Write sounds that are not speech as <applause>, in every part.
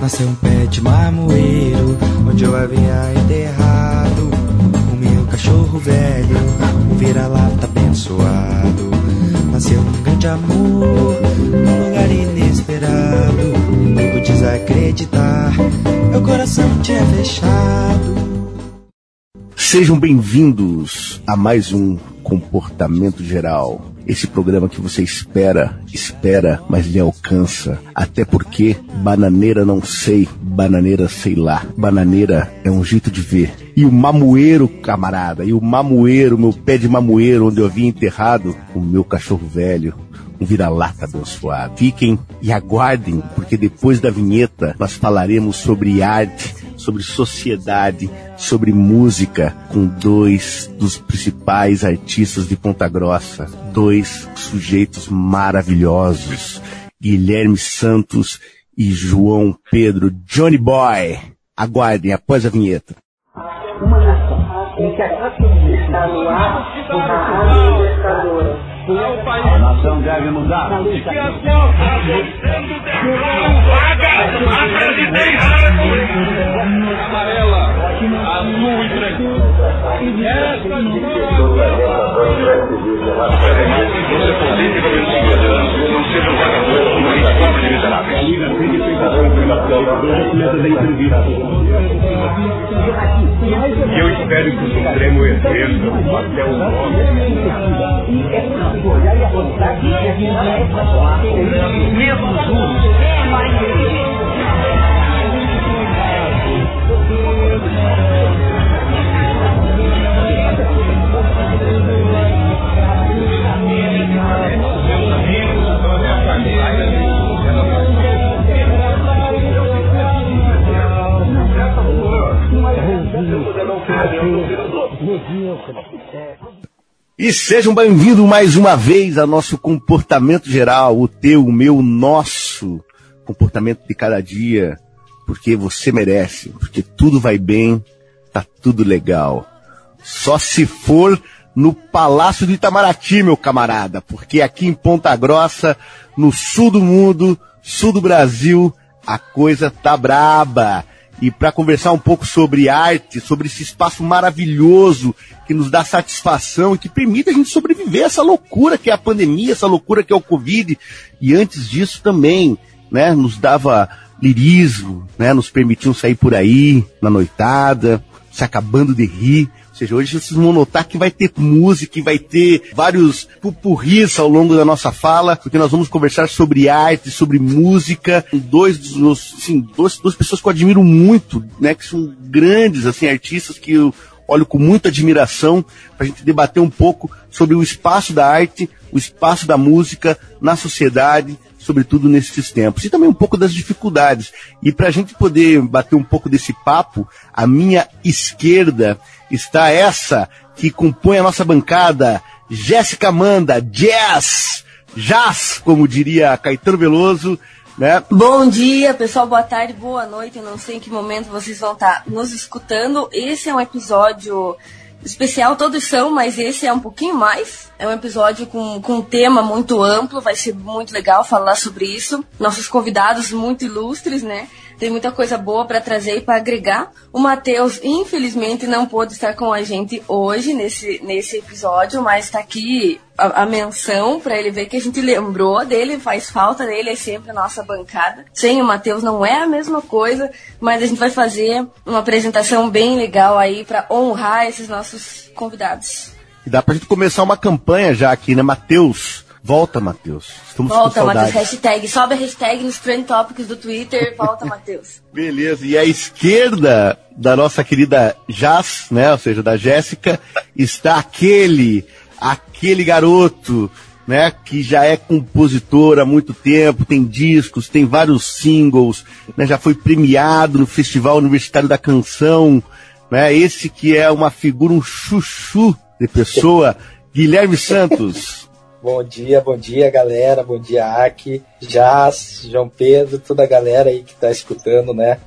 Nasceu um pé de marmoeiro, onde eu havia enterrado o meu cachorro velho, um vira-lata abençoado. Nasceu um grande amor, num lugar inesperado. Nego desacreditar, meu coração tinha fechado. Sejam bem-vindos a mais um Comportamento Geral. Esse programa que você espera, espera, mas lhe alcança. Até porque bananeira não sei, bananeira sei lá. Bananeira é um jeito de ver. E o mamoeiro, camarada, e o mamoeiro, meu pé de mamoeiro, onde eu havia enterrado o meu cachorro velho, um vira-lata abençoado. Fiquem e aguardem, porque depois da vinheta nós falaremos sobre arte, sobre sociedade, sobre música, com dois dos principais artistas de Ponta Grossa, dois sujeitos maravilhosos, Guilherme Santos e João Pedro Johnny Boy. Aguardem após a vinheta. Uma nação em que a está no ar uma. A nação deve mudar. A sendo presidência amarela, azul e branco. Essa um entrevista. E eu espero que o Supremo exerça até o nome. E sejam bem-vindos mais uma vez ao nosso comportamento geral, o teu, o meu, o nosso comportamento de cada dia, porque você merece, porque tudo vai bem, tá tudo legal. Só se for no Palácio do Itamaraty, meu camarada, porque aqui em Ponta Grossa, no sul do mundo, sul do Brasil, a coisa tá braba. E para conversar um pouco sobre arte, sobre esse espaço maravilhoso que nos dá satisfação e que permite a gente sobreviver a essa loucura que é a pandemia, essa loucura que é o Covid. E antes disso também, né, nos dava lirismo, né, nos permitiam sair por aí na noitada, se acabando de rir. Ou seja, hoje vocês vão notar que vai ter música, e vai ter vários pupurris ao longo da nossa fala, porque nós vamos conversar sobre arte, sobre música. Dois dos meus, assim, duas, duas pessoas que eu admiro muito, né, que são grandes, assim, artistas que eu olho com muita admiração para a gente debater um pouco sobre o espaço da arte, o espaço da música na sociedade, sobretudo nesses tempos, e também um pouco das dificuldades. E para a gente poder bater um pouco desse papo, à minha esquerda está essa que compõe a nossa bancada, Jéssica Amanda, Jazz, Jazz, como diria Caetano Veloso, né? Bom dia, pessoal. Boa tarde, boa noite. Eu não sei em que momento vocês vão estar nos escutando. Esse é um episódio especial, todos são, mas esse é um pouquinho mais. É um episódio com, com um tema muito amplo, vai ser muito legal falar sobre isso. Nossos convidados muito ilustres, né? Tem muita coisa boa para trazer e para agregar. O Matheus, infelizmente, não pôde estar com a gente hoje nesse, nesse episódio, mas está aqui a, a menção para ele ver que a gente lembrou dele, faz falta dele, é sempre a nossa bancada. Sem o Matheus não é a mesma coisa, mas a gente vai fazer uma apresentação bem legal aí para honrar esses nossos convidados. E dá pra gente começar uma campanha já aqui, né, Matheus? Volta, Matheus. Estamos com Volta, saudade. Matheus, hashtag. Sobe a hashtag nos trend topics do Twitter. Volta, <laughs> Matheus. Beleza. E à esquerda da nossa querida Jazz, né? Ou seja, da Jéssica, está aquele, aquele garoto, né? Que já é compositor há muito tempo, tem discos, tem vários singles, né? Já foi premiado no Festival Universitário da Canção, né? Esse que é uma figura, um chuchu de pessoa, <laughs> Guilherme Santos. Bom dia, bom dia, galera. Bom dia, Aki, Jazz, João Pedro, toda a galera aí que está escutando, né?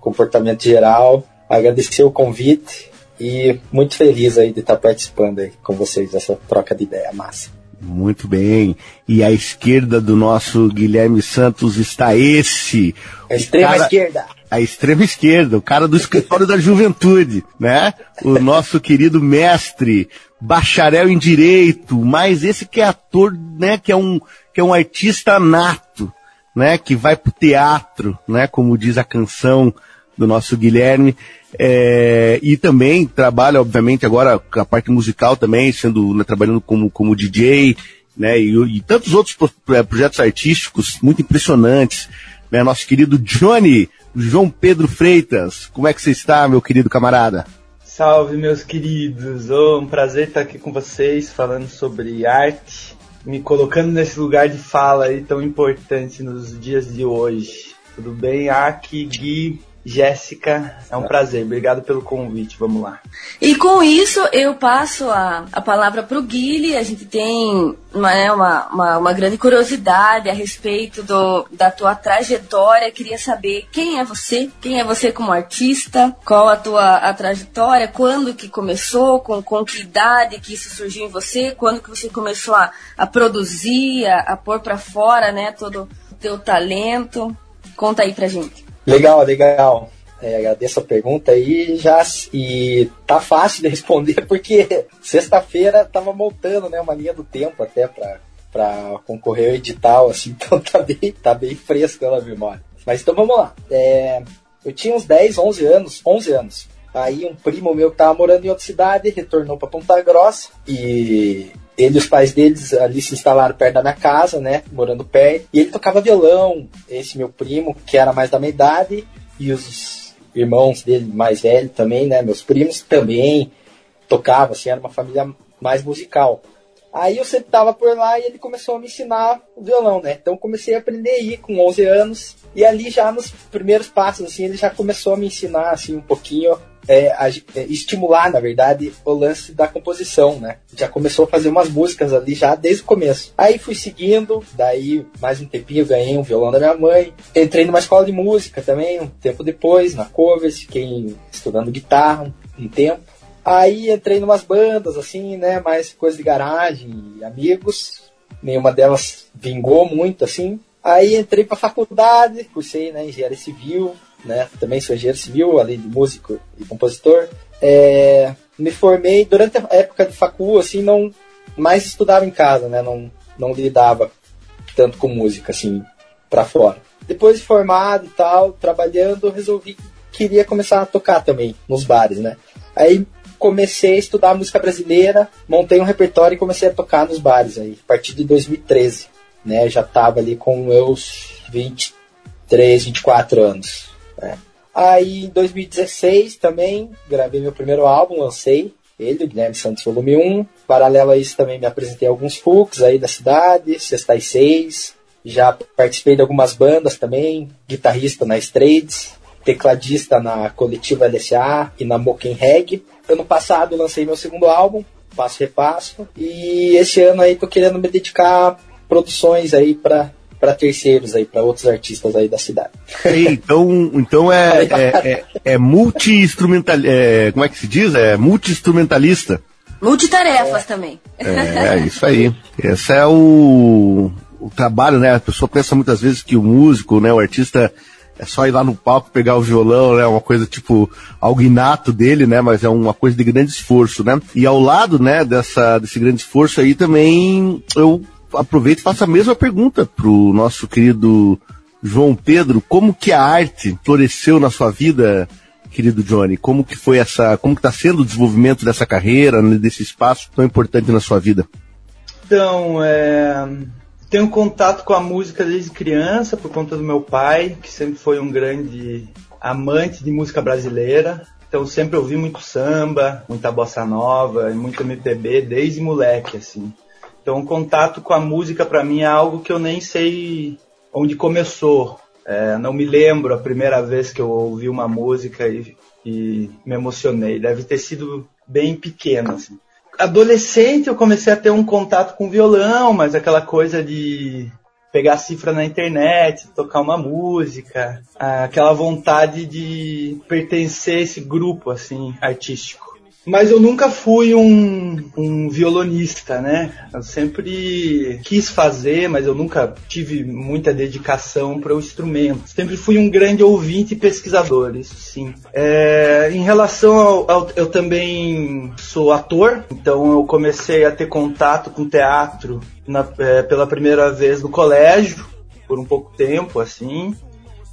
Comportamento geral. Agradecer o convite e muito feliz aí de estar participando aí com vocês dessa troca de ideia massa. Muito bem. E à esquerda do nosso Guilherme Santos está esse. A extrema cara- esquerda. A extrema esquerda, o cara do escritório da juventude, né? O nosso querido mestre, bacharel em direito, mas esse que é ator, né? Que é um, que é um artista nato, né? Que vai pro teatro, né? Como diz a canção do nosso Guilherme. É, e também trabalha, obviamente, agora com a parte musical também, sendo, né, trabalhando como, como DJ, né? E, e tantos outros pro- eh, projetos artísticos muito impressionantes, né? Nosso querido Johnny, João Pedro Freitas, como é que você está, meu querido camarada? Salve, meus queridos! Oh, um prazer estar aqui com vocês falando sobre arte, me colocando nesse lugar de fala aí tão importante nos dias de hoje. Tudo bem, Aki, Gui, Jéssica? É um prazer, obrigado pelo convite, vamos lá. E com isso eu passo a, a palavra para o Guilherme. A gente tem uma, né, uma, uma, uma grande curiosidade a respeito do, da tua trajetória. Queria saber quem é você, quem é você como artista, qual a tua a trajetória, quando que começou, com, com que idade que isso surgiu em você, quando que você começou a, a produzir, a, a pôr para fora né, todo o teu talento. Conta aí pra gente. Legal, legal. É, agradeço a pergunta aí já e tá fácil de responder <laughs> porque sexta-feira tava montando né, uma linha do tempo até para para concorrer ao edital assim, <laughs> então tá bem tá bem fresco na memória. Mas então vamos lá. É, eu tinha uns 10, 11 anos, 11 anos. Aí um primo meu que tava morando em outra cidade retornou para Ponta Grossa e ele e os pais deles ali se instalaram perto da minha casa, né? Morando perto. E ele tocava violão, esse meu primo, que era mais da minha idade, e os irmãos dele mais velhos também, né? Meus primos também tocavam, assim, era uma família mais musical. Aí eu sempre tava por lá e ele começou a me ensinar o violão, né? Então comecei a aprender aí com 11 anos. E ali já nos primeiros passos, assim, ele já começou a me ensinar, assim, um pouquinho, é, é, estimular, na verdade, o lance da composição, né? Já começou a fazer umas músicas ali já desde o começo. Aí fui seguindo, daí mais um tempinho eu ganhei um violão da minha mãe. Entrei numa escola de música também, um tempo depois, na Covers, fiquei estudando guitarra um, um tempo. Aí entrei numas bandas, assim, né? Mais coisa de garagem, amigos. Nenhuma delas vingou muito, assim. Aí entrei pra faculdade, cursei né, engenharia civil, né? Também sou engenheiro civil, além de músico e compositor. É, me formei durante a época de facu, assim, não mais estudava em casa, né? Não, não lidava tanto com música, assim, pra fora. Depois de formado e tal, trabalhando, resolvi que queria começar a tocar também nos bares, né? Aí comecei a estudar música brasileira, montei um repertório e comecei a tocar nos bares aí, a partir de 2013, né? Já tava ali com meus 23, 24 anos, né? Aí em 2016 também gravei meu primeiro álbum, lancei ele, Guilherme Santos Volume 1. Paralelo a isso também me apresentei a alguns FUCs aí da cidade, Sexta e Seis. Já participei de algumas bandas também, guitarrista na Straights, tecladista na coletiva LSA e na Moken Reg. Ano passado lancei meu segundo álbum, Passo Repasso, e esse ano aí tô querendo me dedicar a produções aí para para terceiros aí, para outros artistas aí da cidade. Ei, então, então é, <laughs> é, é, é multi-instrumental, é, como é que se diz? É multi-instrumentalista. Multitarefas também. É, isso aí. Esse é o, o trabalho, né? A pessoa pensa muitas vezes que o músico, né, o artista é só ir lá no palco pegar o violão, né? Uma coisa tipo algo inato dele, né? Mas é uma coisa de grande esforço, né? E ao lado, né, dessa, desse grande esforço aí também eu aproveito e faço a mesma pergunta pro nosso querido João Pedro, como que a arte floresceu na sua vida, querido Johnny? Como que foi essa, como que está sendo o desenvolvimento dessa carreira, né, desse espaço tão importante na sua vida? Então, é, tenho contato com a música desde criança por conta do meu pai, que sempre foi um grande amante de música brasileira. Então sempre ouvi muito samba, muita bossa nova e muito MPB desde moleque, assim. Então o contato com a música para mim é algo que eu nem sei onde começou. É, não me lembro a primeira vez que eu ouvi uma música e, e me emocionei. Deve ter sido bem pequeno, assim adolescente eu comecei a ter um contato com violão, mas aquela coisa de pegar cifra na internet, tocar uma música, aquela vontade de pertencer a esse grupo assim artístico. Mas eu nunca fui um, um violonista, né? Eu sempre quis fazer, mas eu nunca tive muita dedicação para o instrumento. Sempre fui um grande ouvinte e pesquisador, isso sim. É, em relação ao, ao, Eu também sou ator, então eu comecei a ter contato com teatro na, é, pela primeira vez no colégio, por um pouco tempo, assim.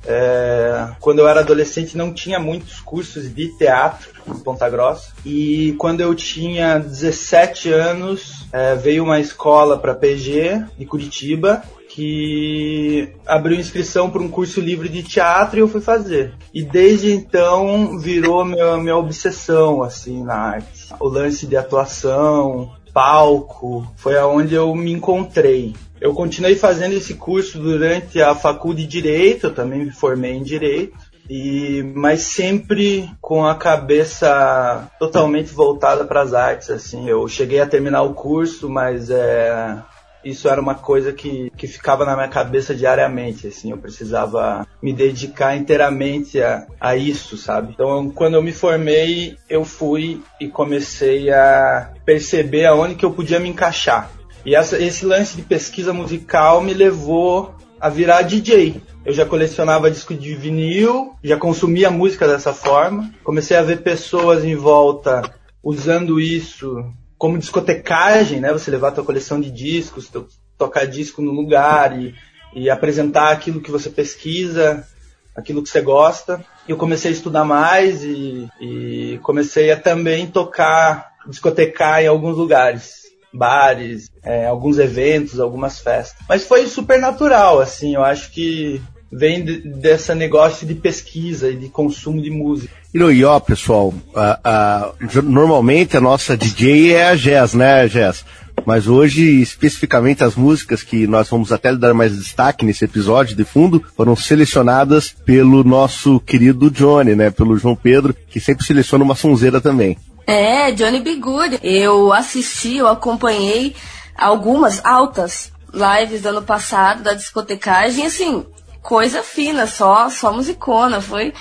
É, quando eu era adolescente não tinha muitos cursos de teatro em Ponta Grossa e quando eu tinha 17 anos é, veio uma escola para PG de Curitiba que abriu inscrição para um curso livre de teatro e eu fui fazer. E desde então virou minha, minha obsessão assim na arte. O lance de atuação, palco, foi aonde eu me encontrei. Eu continuei fazendo esse curso durante a faculdade de Direito, eu também me formei em Direito, e mas sempre com a cabeça totalmente voltada para as artes, assim. Eu cheguei a terminar o curso, mas é, isso era uma coisa que, que ficava na minha cabeça diariamente, assim, eu precisava me dedicar inteiramente a, a isso, sabe? Então, quando eu me formei, eu fui e comecei a perceber aonde que eu podia me encaixar. E essa, esse lance de pesquisa musical me levou a virar DJ. Eu já colecionava disco de vinil, já consumia música dessa forma. Comecei a ver pessoas em volta usando isso como discotecagem, né? Você levar tua coleção de discos, teu, tocar disco no lugar e, e apresentar aquilo que você pesquisa, aquilo que você gosta. Eu comecei a estudar mais e, e comecei a também tocar, discotecar em alguns lugares bares, é, alguns eventos, algumas festas. Mas foi super natural, assim, eu acho que vem de, desse negócio de pesquisa e de consumo de música. E ó, pessoal, a, a, normalmente a nossa DJ é a Jazz, né, Jazz? Mas hoje, especificamente, as músicas que nós vamos até dar mais destaque nesse episódio de fundo foram selecionadas pelo nosso querido Johnny, né? Pelo João Pedro, que sempre seleciona uma sonzeira também. É, Johnny B. Good. Eu assisti, eu acompanhei algumas altas lives do ano passado da discotecagem, assim, coisa fina, só, só musicona, foi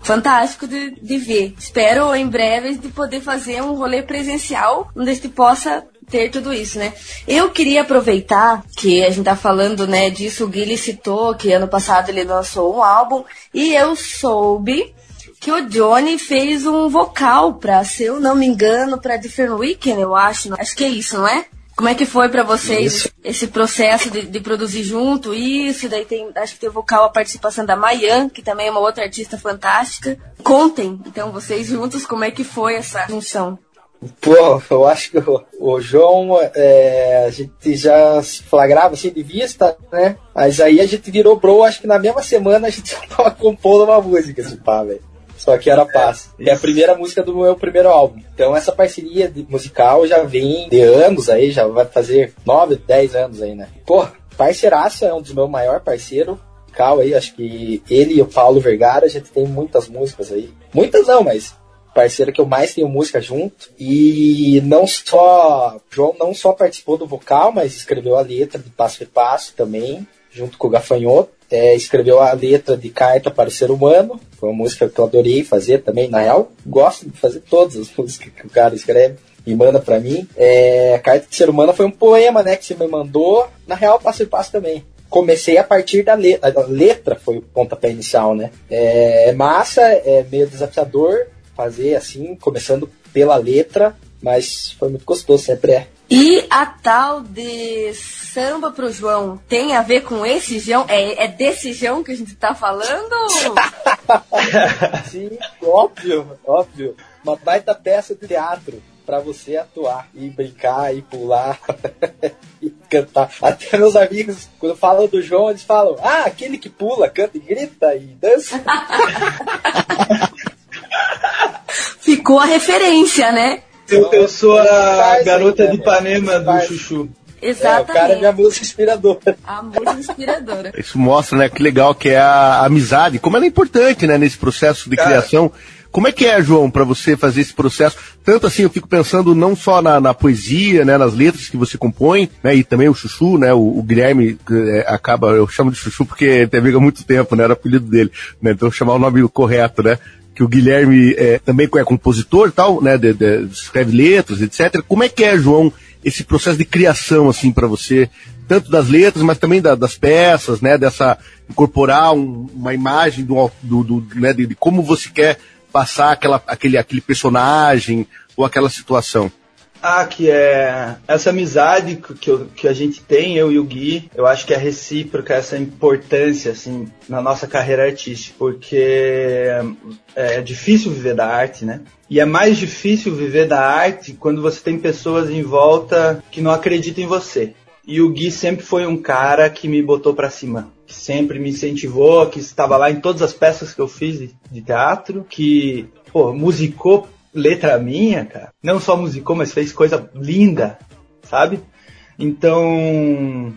fantástico de, de ver. Espero em breve de poder fazer um rolê presencial onde gente possa ter tudo isso, né? Eu queria aproveitar que a gente tá falando, né, disso, o Guilherme citou que ano passado ele lançou um álbum e eu soube que o Johnny fez um vocal pra, se eu não me engano, pra Different Weekend, eu acho. Acho que é isso, não é? Como é que foi para vocês isso. esse processo de, de, produzir junto? Isso, daí tem, acho que tem o vocal, a participação da Mayan, que também é uma outra artista fantástica. Contem, então, vocês juntos, como é que foi essa junção? Pô, eu acho que o, o João, é, a gente já se flagrava assim de vista, né? Mas aí a gente virou bro, acho que na mesma semana a gente <laughs> já tava compondo uma música, assim, pá, velho. Só que era paz. É, é a primeira música do meu primeiro álbum. Então essa parceria musical já vem de anos aí, já vai fazer 9, 10 anos aí, né? Pô, parceiraça é um dos meus maiores parceiros. Cal aí, acho que ele e o Paulo Vergara, a gente tem muitas músicas aí. Muitas não, mas parceiro que eu mais tenho música junto. E não só. João não só participou do vocal, mas escreveu a letra de Passo a Passo também, junto com o Gafanhoto é, escreveu a letra de Carta para o Ser Humano, foi uma música que eu adorei fazer também, na real, gosto de fazer todas as <laughs> músicas que o cara escreve e manda para mim. É, Carta do Ser Humano foi um poema, né, que você me mandou, na real, passo e passo também. Comecei a partir da letra, a letra foi o pontapé inicial, né? É massa, é meio desafiador fazer assim, começando pela letra, mas foi muito gostoso, sempre é. E a tal de samba pro João tem a ver com esse João? É, é desse João que a gente tá falando? <laughs> Sim, óbvio, óbvio. Uma baita peça de teatro para você atuar e brincar e pular <laughs> e cantar. Até meus amigos, quando falam do João, eles falam: Ah, aquele que pula, canta e grita e dança. <laughs> Ficou a referência, né? Eu, eu sou a garota de Ipanema do Chuchu. Exatamente. É, o cara é minha música inspiradora. A música inspiradora. <laughs> Isso mostra, né, que legal que é a amizade, como ela é importante, né, nesse processo de cara, criação. Como é que é, João, para você fazer esse processo? Tanto assim, eu fico pensando não só na, na, poesia, né, nas letras que você compõe, né, e também o Chuchu, né, o, o Guilherme é, acaba, eu chamo de Chuchu porque tem amigo há muito tempo, né, era o apelido dele, né, então chamar o nome correto, né, que o Guilherme é, também é compositor e tal, né? De, de, escreve letras, etc. Como é que é, João, esse processo de criação, assim, para você? Tanto das letras, mas também da, das peças, né? Dessa incorporar um, uma imagem do, do, do né, de, de, como você quer passar aquela, aquele, aquele personagem ou aquela situação. Ah, que é essa amizade que, eu, que a gente tem, eu e o Gui, eu acho que é recíproca essa importância, assim, na nossa carreira artística, porque é, é difícil viver da arte, né? E é mais difícil viver da arte quando você tem pessoas em volta que não acreditam em você. E o Gui sempre foi um cara que me botou para cima, que sempre me incentivou, que estava lá em todas as peças que eu fiz de, de teatro, que pô, musicou letra minha, cara. Não só musicou, mas fez coisa linda, sabe? Então,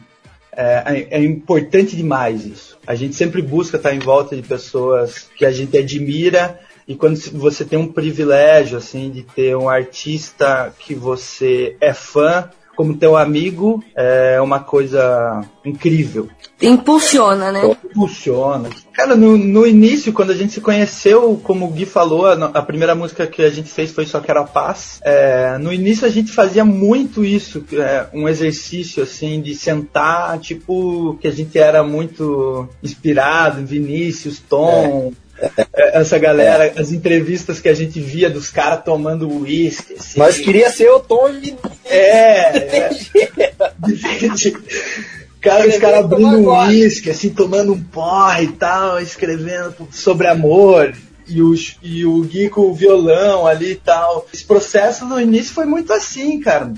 é, é, importante demais isso. A gente sempre busca estar em volta de pessoas que a gente admira e quando você tem um privilégio, assim, de ter um artista que você é fã, como teu amigo é uma coisa incrível. Impulsiona, né? Impulsiona. Cara, no, no início, quando a gente se conheceu, como o Gui falou, a, a primeira música que a gente fez foi Só Quero a Paz. É, no início a gente fazia muito isso, é, um exercício assim de sentar, tipo, que a gente era muito inspirado, Vinícius, Tom, é. É, essa galera, é. as entrevistas que a gente via dos caras tomando uísque. Assim. Mas queria ser o Tom É, é. Cara, os caras abrindo uísque, assim, tomando um porre e tal, escrevendo sobre amor. E o, e o Gui com o violão ali e tal. Esse processo no início foi muito assim, cara.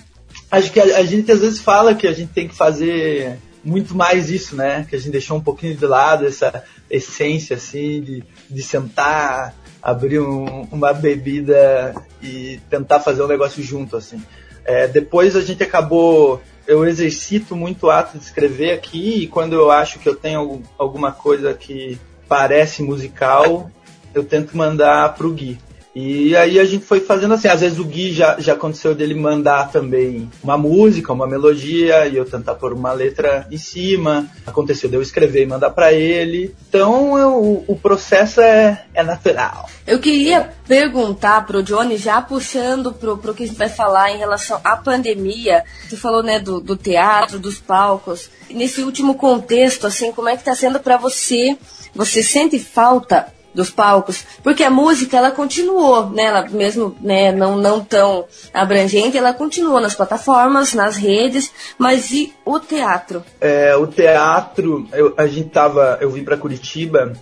Acho que a, a gente às vezes fala que a gente tem que fazer muito mais isso, né? Que a gente deixou um pouquinho de lado essa essência, assim, de, de sentar, abrir um, uma bebida e tentar fazer um negócio junto, assim. É, depois a gente acabou. Eu exercito muito o ato de escrever aqui e quando eu acho que eu tenho alguma coisa que parece musical, eu tento mandar pro Gui. E aí a gente foi fazendo assim, às vezes o Gui já, já aconteceu dele mandar também uma música, uma melodia, e eu tentar pôr uma letra em cima. Aconteceu de eu escrever e mandar para ele. Então eu, o processo é, é natural. Eu queria perguntar pro Johnny, já puxando pro, pro que a gente vai falar em relação à pandemia. Você falou, né, do, do teatro, dos palcos. Nesse último contexto, assim, como é que tá sendo para você? Você sente falta dos palcos, porque a música ela continuou, né, ela mesmo né, não, não tão abrangente, ela continuou nas plataformas, nas redes, mas e o teatro? É, o teatro, eu, a gente tava, eu vim para Curitiba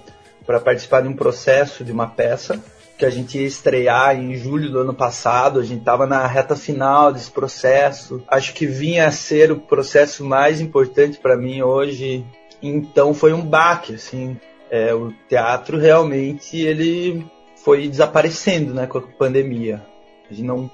para participar de um processo de uma peça que a gente ia estrear em julho do ano passado, a gente estava na reta final desse processo. Acho que vinha a ser o processo mais importante para mim hoje. Então foi um baque, assim, é, o teatro realmente ele foi desaparecendo né, com a pandemia. A gente não,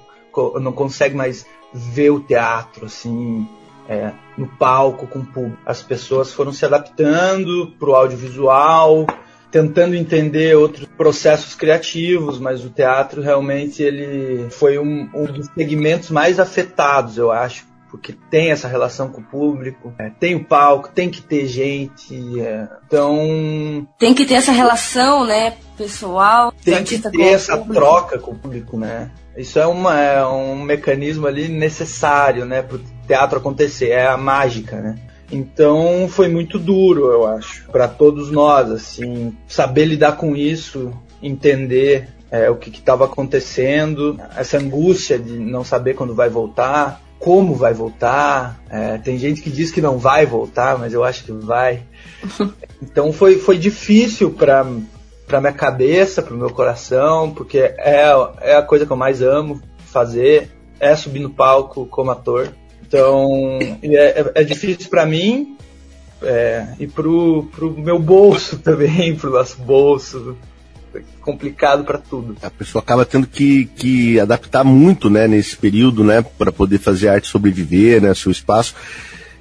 não consegue mais ver o teatro assim é, no palco com o público. As pessoas foram se adaptando para o audiovisual, tentando entender outros processos criativos, mas o teatro realmente ele foi um, um dos segmentos mais afetados, eu acho, porque tem essa relação com o público, é, tem o palco, tem que ter gente, é, então... Tem que ter essa relação, né, pessoal. Tem que ter essa troca com o público, né. Isso é, uma, é um mecanismo ali necessário, né, para o teatro acontecer, é a mágica, né. Então foi muito duro, eu acho, para todos nós, assim, saber lidar com isso, entender é, o que estava acontecendo, essa angústia de não saber quando vai voltar como vai voltar. É, tem gente que diz que não vai voltar, mas eu acho que vai. <laughs> Então foi, foi difícil para para minha cabeça, para o meu coração, porque é, é a coisa que eu mais amo fazer, é subir no palco como ator. Então é, é, é difícil para mim é, e pro, pro meu bolso <laughs> também, pro nosso bolso, complicado para tudo. A pessoa acaba tendo que, que adaptar muito, né, nesse período, né, para poder fazer arte sobreviver, né, seu espaço.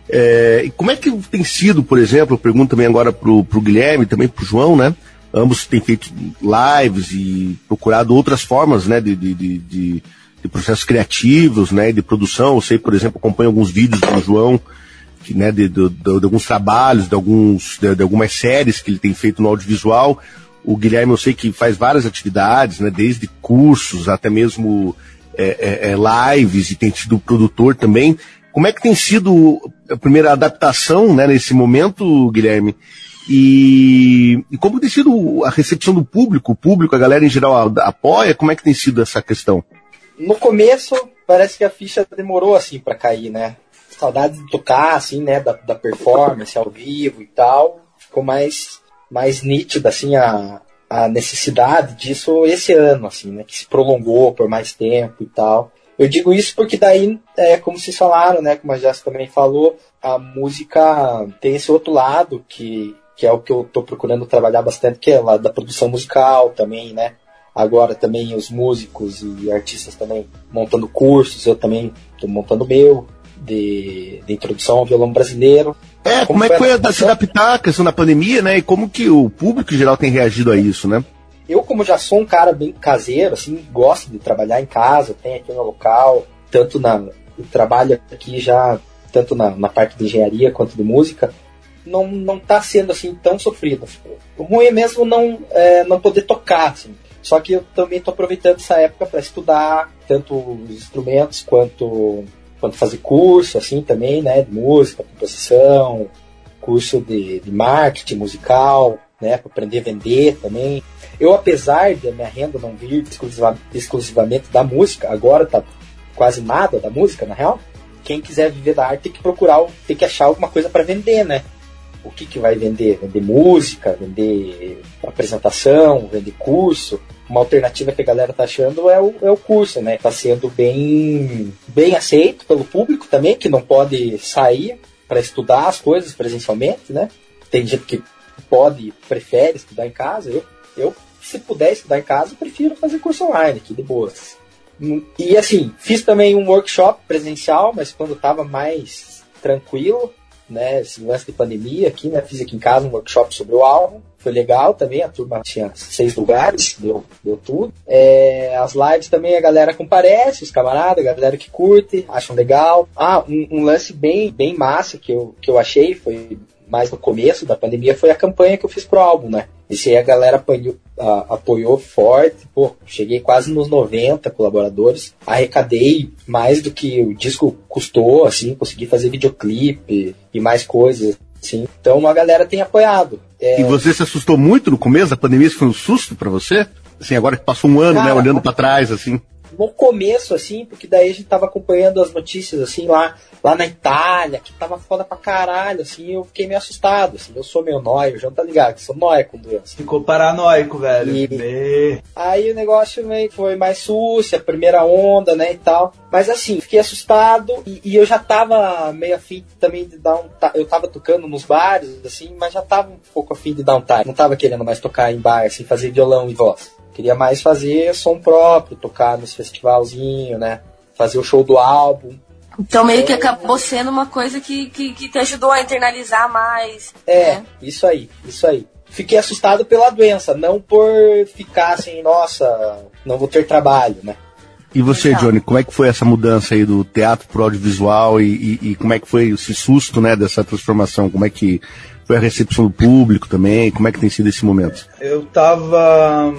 É, e como é que tem sido, por exemplo, eu pergunto também agora pro, pro Guilherme, também pro João, né, ambos têm feito lives e procurado outras formas, né, de, de, de, de, de processos criativos, né, de produção. Eu sei, por exemplo, acompanho alguns vídeos do João, que, né, de, de, de, de alguns trabalhos, de, alguns, de, de algumas séries que ele tem feito no audiovisual O Guilherme, eu sei que faz várias atividades, né? Desde cursos até mesmo é, é, é lives e tem sido produtor também. Como é que tem sido a primeira adaptação né, nesse momento, Guilherme? E, e, como tem sido a recepção do público? O público, a galera em geral apoia? Como é que tem sido essa questão? No começo, parece que a ficha demorou assim para cair, né? Saudade de tocar, assim, né? Da, da performance ao vivo e tal. Ficou mais, mais nítida, assim, a, a necessidade disso esse ano, assim, né? Que se prolongou por mais tempo e tal. Eu digo isso porque daí, é, como vocês falaram, né? Como a Jéssica também falou, a música tem esse outro lado que, que é o que eu estou procurando trabalhar bastante, que é o lado da produção musical também, né? Agora também os músicos e artistas também montando cursos, eu também estou montando meu, de, de, introdução ao violão brasileiro. É, como, como é que foi a, se adaptar à questão da pandemia, né? E como que o público em geral tem reagido a isso, né? Eu, como já sou um cara bem caseiro, assim, gosto de trabalhar em casa, tenho aqui no local, tanto na. Trabalho aqui já, tanto na, na parte de engenharia quanto de música, não, não tá sendo assim tão sofrido. O ruim é mesmo não, é, não poder tocar, assim. Só que eu também estou aproveitando essa época para estudar tanto os instrumentos quanto, quanto fazer curso, assim também, né? De música, composição, curso de, de marketing musical, né? Para aprender a vender também. Eu, apesar de a minha renda não vir exclusiva, exclusivamente da música, agora tá quase nada da música, na real. Quem quiser viver da arte tem que procurar, tem que achar alguma coisa para vender, né? o que, que vai vender? Vender música, vender apresentação, vender curso. Uma alternativa que a galera tá achando é o, é o curso, né? Tá sendo bem, bem aceito pelo público também, que não pode sair para estudar as coisas presencialmente, né? Tem gente que pode, prefere estudar em casa. Eu, eu se puder estudar em casa, prefiro fazer curso online aqui, de boas. E assim, fiz também um workshop presencial, mas quando estava mais tranquilo, né, esse lance de pandemia aqui, né, fiz aqui em casa um workshop sobre o álbum, foi legal também, a turma tinha seis lugares, deu, deu tudo. É, as lives também a galera comparece, os camaradas, a galera que curte, acham legal. Ah, um, um, lance bem, bem massa que eu, que eu achei, foi mais no começo da pandemia, foi a campanha que eu fiz pro álbum, né? Esse aí a galera apanhou, a, apoiou forte, pô, cheguei quase nos 90 colaboradores, arrecadei mais do que o disco custou, assim, consegui fazer videoclipe e mais coisas, assim. Então a galera tem apoiado. É... E você se assustou muito no começo da pandemia? Isso foi um susto para você? Assim, agora que passou um ano, né, Cara, né, olhando para trás, assim no começo, assim, porque daí a gente tava acompanhando as notícias, assim, lá, lá na Itália, que tava foda pra caralho, assim, eu fiquei meio assustado, assim, eu sou meio nóio, já tá ligado, que sou nóia com doença. Ficou paranoico, velho. E... Aí o negócio meio foi mais sucio, a primeira onda, né, e tal. Mas assim, fiquei assustado e, e eu já tava meio afim também de dar um. Eu tava tocando nos bares, assim, mas já tava um pouco afim de dar um time. Não tava querendo mais tocar em bar, assim, fazer violão e voz. Queria mais fazer som próprio, tocar nos festivalzinho, né? Fazer o show do álbum. Então meio que acabou sendo uma coisa que, que, que te ajudou a internalizar mais. É, né? isso aí, isso aí. Fiquei assustado pela doença, não por ficar assim, nossa, não vou ter trabalho, né? E você, Johnny, como é que foi essa mudança aí do teatro pro audiovisual e, e, e, como é que foi esse susto, né, dessa transformação? Como é que foi a recepção do público também? Como é que tem sido esse momento? Eu tava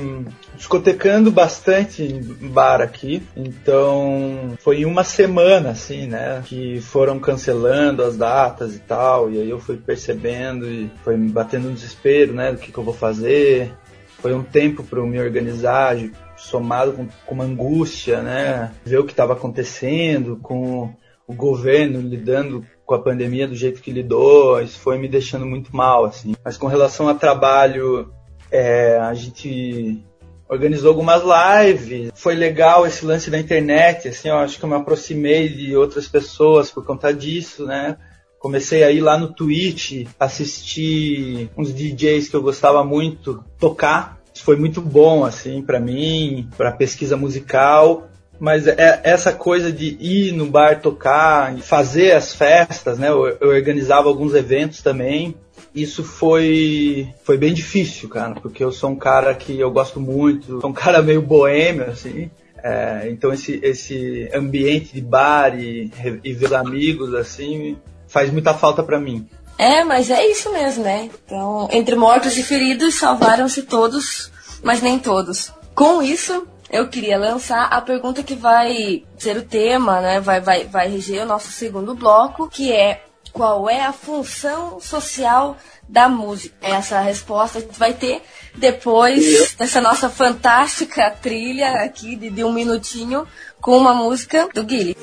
discotecando bastante em bar aqui, então foi uma semana assim, né, que foram cancelando as datas e tal, e aí eu fui percebendo e foi me batendo um desespero, né, do que, que eu vou fazer. Foi um tempo para eu me organizar, somado com, com uma angústia, né, ver o que estava acontecendo, com o governo lidando com a pandemia do jeito que lidou, isso foi me deixando muito mal, assim. Mas com relação a trabalho, é, a gente organizou algumas lives. Foi legal esse lance da internet, assim, eu acho que eu me aproximei de outras pessoas por conta disso, né? Comecei a ir lá no Twitch, assistir uns DJs que eu gostava muito tocar. Isso foi muito bom, assim, para mim, para pesquisa musical. Mas é essa coisa de ir no bar tocar, fazer as festas, né? Eu, eu organizava alguns eventos também isso foi foi bem difícil, cara, porque eu sou um cara que eu gosto muito, sou um cara meio boêmio, assim. É, então esse, esse ambiente de bar e, e ver amigos, assim, faz muita falta para mim. É, mas é isso mesmo, né? Então, entre mortos e feridos, salvaram-se todos, mas nem todos. Com isso, eu queria lançar a pergunta que vai ser o tema, né? Vai, vai, vai reger o nosso segundo bloco, que é qual é a função social da música? Essa resposta a gente vai ter depois dessa nossa fantástica trilha aqui de, de um minutinho com uma música do Guilherme.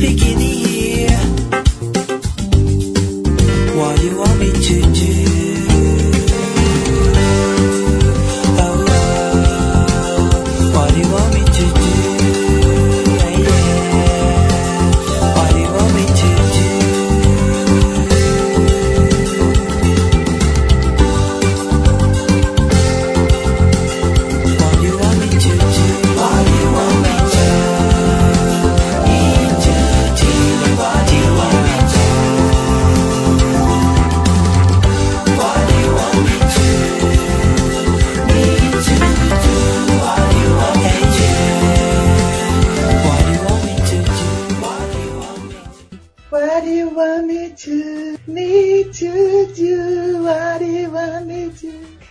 beginning here. What do you want me to do?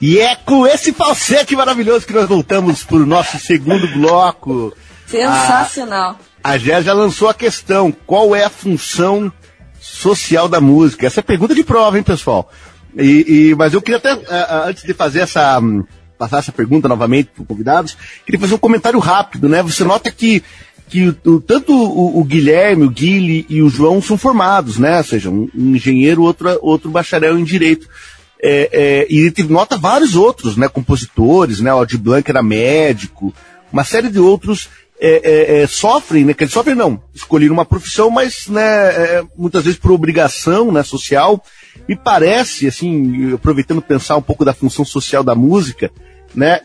E é com esse falsete maravilhoso que nós voltamos para o nosso segundo bloco. Sensacional. A Gé já lançou a questão: qual é a função social da música? Essa é pergunta de prova, hein, pessoal? E, e- mas eu queria até, antes de fazer essa. hum, passar essa pergunta novamente para os convidados, queria fazer um comentário rápido, né? Você nota que, que o- o- tanto o, o Guilherme, o Guile e o João são formados, né? Ou seja, um, um engenheiro, outro, outro bacharel em direito. É, é, e teve- nota vários outros, né? Compositores, né? O Aldir Blanc era médico, uma série de outros é, é, é, sofrem, né? Que eles sofrem não, escolheram uma profissão, mas né, é, muitas vezes por obrigação né, social. Me parece, assim, aproveitando pensar um pouco da função social da música, né?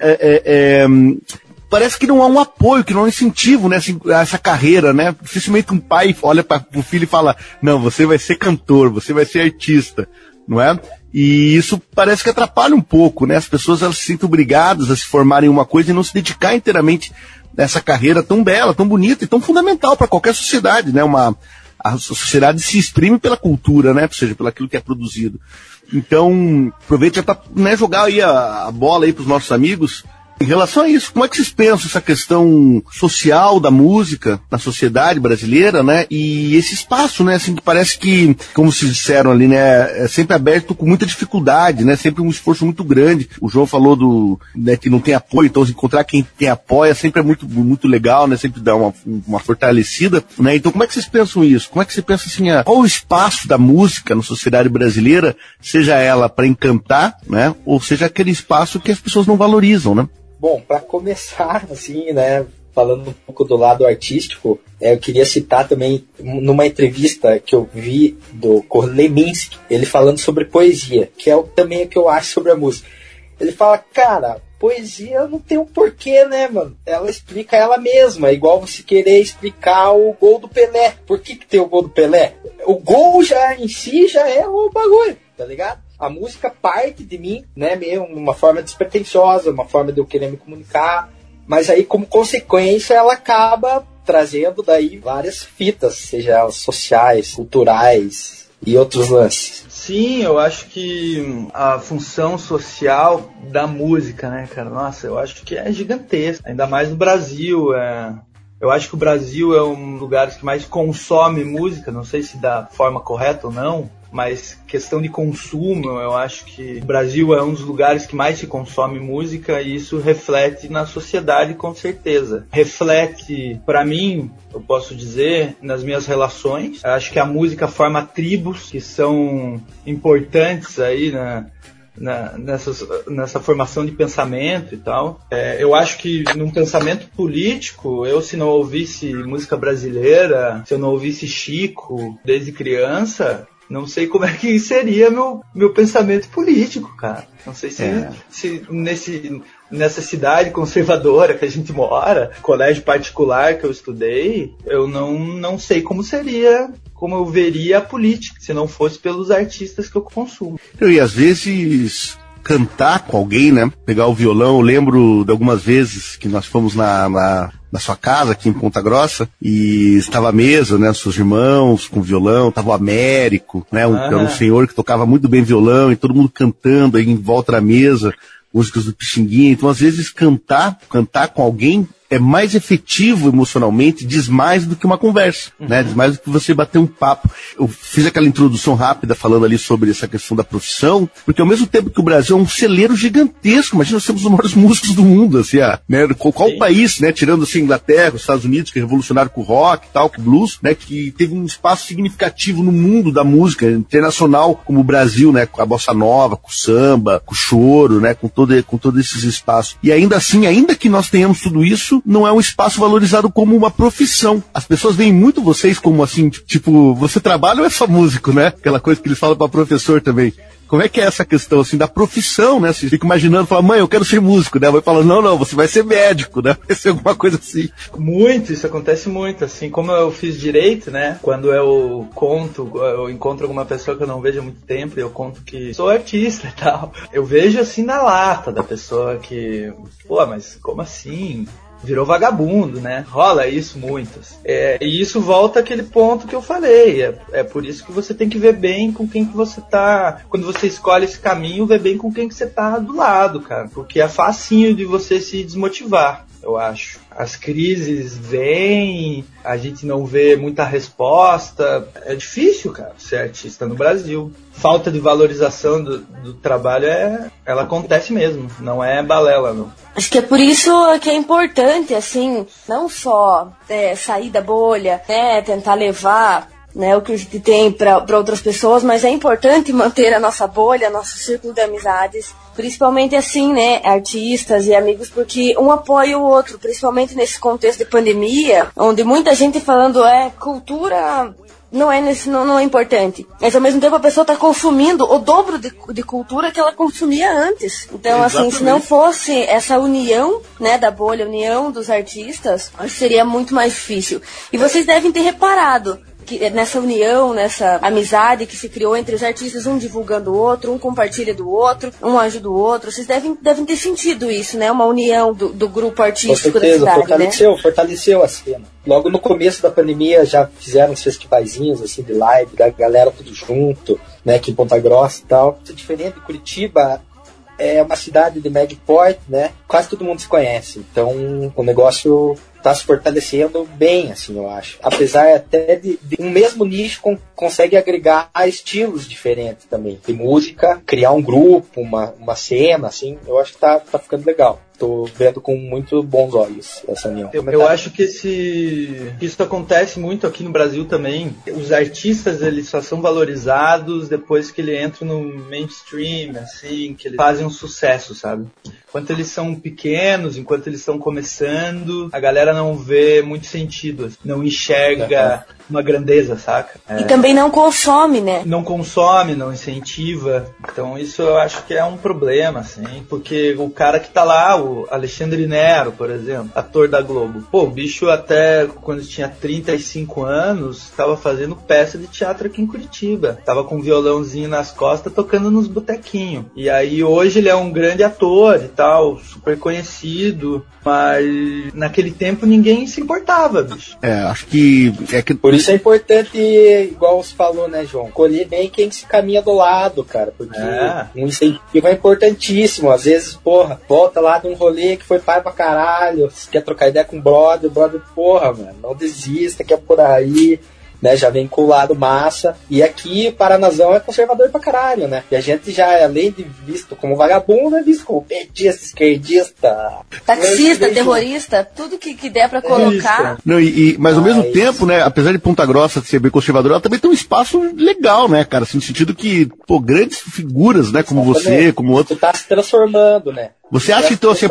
parece que não há um apoio, que não há um incentivo né, assim, a essa carreira, né? Dificilmente um pai olha para o filho e fala, não, você vai ser cantor, você vai ser artista, não é? E isso parece que atrapalha um pouco, né? As pessoas elas se sentem obrigadas a se formarem em uma coisa e não se dedicar inteiramente nessa carreira tão bela, tão bonita e tão fundamental para qualquer sociedade, né? Uma, a sociedade se exprime pela cultura, né? Ou seja, pelo aquilo que é produzido. Então, aproveite para né, jogar aí a, a bola aí para os nossos amigos. Em relação a isso, como é que vocês pensam essa questão social da música na sociedade brasileira, né? E esse espaço, né? Assim, que parece que, como se disseram ali, né? É sempre aberto com muita dificuldade, né? Sempre um esforço muito grande. O João falou do, né, que não tem apoio, então encontrar quem tem apoio é sempre é muito, muito legal, né? Sempre dá uma, uma fortalecida, né? Então como é que vocês pensam isso? Como é que você pensa assim, a, qual o espaço da música na sociedade brasileira, seja ela para encantar, né? Ou seja aquele espaço que as pessoas não valorizam, né? Bom, para começar, assim, né, falando um pouco do lado artístico, é, eu queria citar também numa entrevista que eu vi do Korleminski, ele falando sobre poesia, que é também o que eu acho sobre a música. Ele fala, cara, poesia não tem um porquê, né, mano? Ela explica ela mesma, igual você querer explicar o gol do Pelé. Por que, que tem o gol do Pelé? O gol já em si já é o bagulho, tá ligado? A música parte de mim, né, meio uma forma despretensiosa, uma forma de eu querer me comunicar, mas aí como consequência ela acaba trazendo daí várias fitas, seja elas sociais, culturais e outros lances. Sim, eu acho que a função social da música, né, cara? Nossa, eu acho que é gigantesca. Ainda mais no Brasil. É... Eu acho que o Brasil é um dos lugares que mais consome música, não sei se da forma correta ou não, mas questão de consumo, eu acho que o Brasil é um dos lugares que mais se consome música e isso reflete na sociedade com certeza. Reflete, para mim, eu posso dizer, nas minhas relações. Eu acho que a música forma tribos que são importantes aí na, na, nessa formação de pensamento e tal. É, eu acho que num pensamento político, eu se não ouvisse música brasileira, se eu não ouvisse Chico desde criança, não sei como é que seria meu, meu pensamento político, cara. Não sei se, É. se nesse, nessa cidade conservadora que a gente mora, colégio particular que eu estudei, eu não, não sei como seria, como eu veria a política, se não fosse pelos artistas que eu consumo. E às vezes cantar com alguém, né? Pegar o violão. Eu lembro de algumas vezes que nós fomos na, na, na sua casa aqui em Ponta Grossa e estava à mesa, né? Seus irmãos com violão, estava o Américo, né? Um, era um senhor que tocava muito bem violão e todo mundo cantando aí em volta da mesa músicas do Pixinguinha. Então, às vezes, cantar, cantar com alguém é mais efetivo emocionalmente, diz mais do que uma conversa, uhum. né? Diz mais do que você bater um papo. Eu fiz aquela introdução rápida falando ali sobre essa questão da profissão, porque ao mesmo tempo que o Brasil é um celeiro gigantesco, imagina nós temos os maiores <laughs> músicos do mundo, assim, ah, né? Qual, qual país, né? Tirando assim Inglaterra, os Estados Unidos, que é revolucionário com o rock e tal, com o blues, né? Que teve um espaço significativo no mundo da música internacional, como o Brasil, né? Com a bossa nova, com o samba, com o choro, né? Com todo, com todos esses espaços. E ainda assim, ainda que nós tenhamos tudo isso, não é um espaço valorizado como uma profissão. As pessoas veem muito vocês como assim, tipo, você trabalha ou é só músico, né? Aquela coisa que eles falam para professor também. Como é que é essa questão, assim, da profissão, né? Você fica imaginando, fala, mãe, eu quero ser músico, né? Vai falar, não, não, você vai ser médico, né? Vai ser alguma coisa assim. Muito, isso acontece muito, assim, como eu fiz direito, né? Quando eu conto, eu encontro alguma pessoa que eu não vejo há muito tempo e eu conto que sou artista <laughs> e tal. Eu vejo, assim, na lata da pessoa que, pô, mas como assim? Virou vagabundo, né? Rola isso muitas. É, e isso volta àquele ponto que eu falei. É, é, por isso que você tem que ver bem com quem que você tá. Quando você escolhe esse caminho, ver bem com quem que você tá do lado, cara. Porque é facinho de você se desmotivar eu acho. As crises vêm, a gente não vê muita resposta. É difícil, cara, ser artista no Brasil. Falta de valorização do, do trabalho é, ela acontece mesmo, não é balela, não. Acho que é por isso que é importante, assim, não só é, sair da bolha, né, tentar levar né, o que a gente tem para outras pessoas, mas é importante <laughs> manter a nossa bolha, nosso círculo de amizades, principalmente assim, né, artistas e amigos, porque um apoia o outro, principalmente nesse contexto de pandemia, onde muita gente falando é cultura não é, nesse, não, não é importante. Mas ao mesmo tempo a pessoa está consumindo o dobro de, de cultura que ela consumia antes. Então, Exatamente. assim, se não fosse essa união, né, da bolha, união dos artistas, seria muito mais difícil. E vocês devem ter reparado que, nessa união, nessa amizade que se criou entre os artistas, um divulgando o outro, um compartilha do outro, um ajuda o outro. Vocês devem, devem ter sentido isso, né? Uma união do, do grupo artístico Com certeza, da cidade, fortaleceu, né? fortaleceu a cena. Logo no começo da pandemia já fizeram os festivaizinhos assim de live, da galera tudo junto, né, aqui em Ponta Grossa e tal. Diferente de Curitiba, é uma cidade de médio porte, né? Quase todo mundo se conhece. Então, o negócio está se fortalecendo bem, assim, eu acho. Apesar até de, de um mesmo nicho com, consegue agregar a estilos diferentes também. De música, criar um grupo, uma, uma cena, assim, eu acho que tá, tá ficando legal tô vendo com muito bons olhos essa união. Eu, eu acho que esse, isso acontece muito aqui no Brasil também. Os artistas eles só são valorizados depois que ele entra no mainstream, assim, que eles fazem um sucesso, sabe? Enquanto eles são pequenos, enquanto eles estão começando, a galera não vê muito sentido, assim, não enxerga uma grandeza, saca? É, e também não consome, né? Não consome, não incentiva. Então isso eu acho que é um problema, assim, porque o cara que tá lá, o Alexandre Nero, por exemplo, ator da Globo, pô, o bicho até quando tinha 35 anos, tava fazendo peça de teatro aqui em Curitiba. Tava com um violãozinho nas costas tocando nos botequinhos. E aí hoje ele é um grande ator e tal, super conhecido, mas naquele tempo ninguém se importava, bicho. É, acho que é que por isso é importante, igual você falou, né, João? Colher bem quem se caminha do lado, cara. Porque é. um incentivo é importantíssimo. Às vezes, porra, volta lá de um rolê que foi pai pra caralho. Você quer trocar ideia com o brother, o brother, porra, mano, não desista, que é por aí né? Já vem com o lado massa. E aqui, Paranazão é conservador pra caralho, né? E a gente já, além de visto como vagabundo, é visto como petista, esquerdista. Taxista, terrorista, tudo que, que der pra colocar. Não, e, e mas ao mesmo tempo, né? Apesar de Ponta Grossa ser bem conservadora, ela também tem um espaço legal, né, cara? Assim, no sentido que, pô, grandes figuras, né? Como você, como outro. Você tá se transformando, né? Você acha então, assim,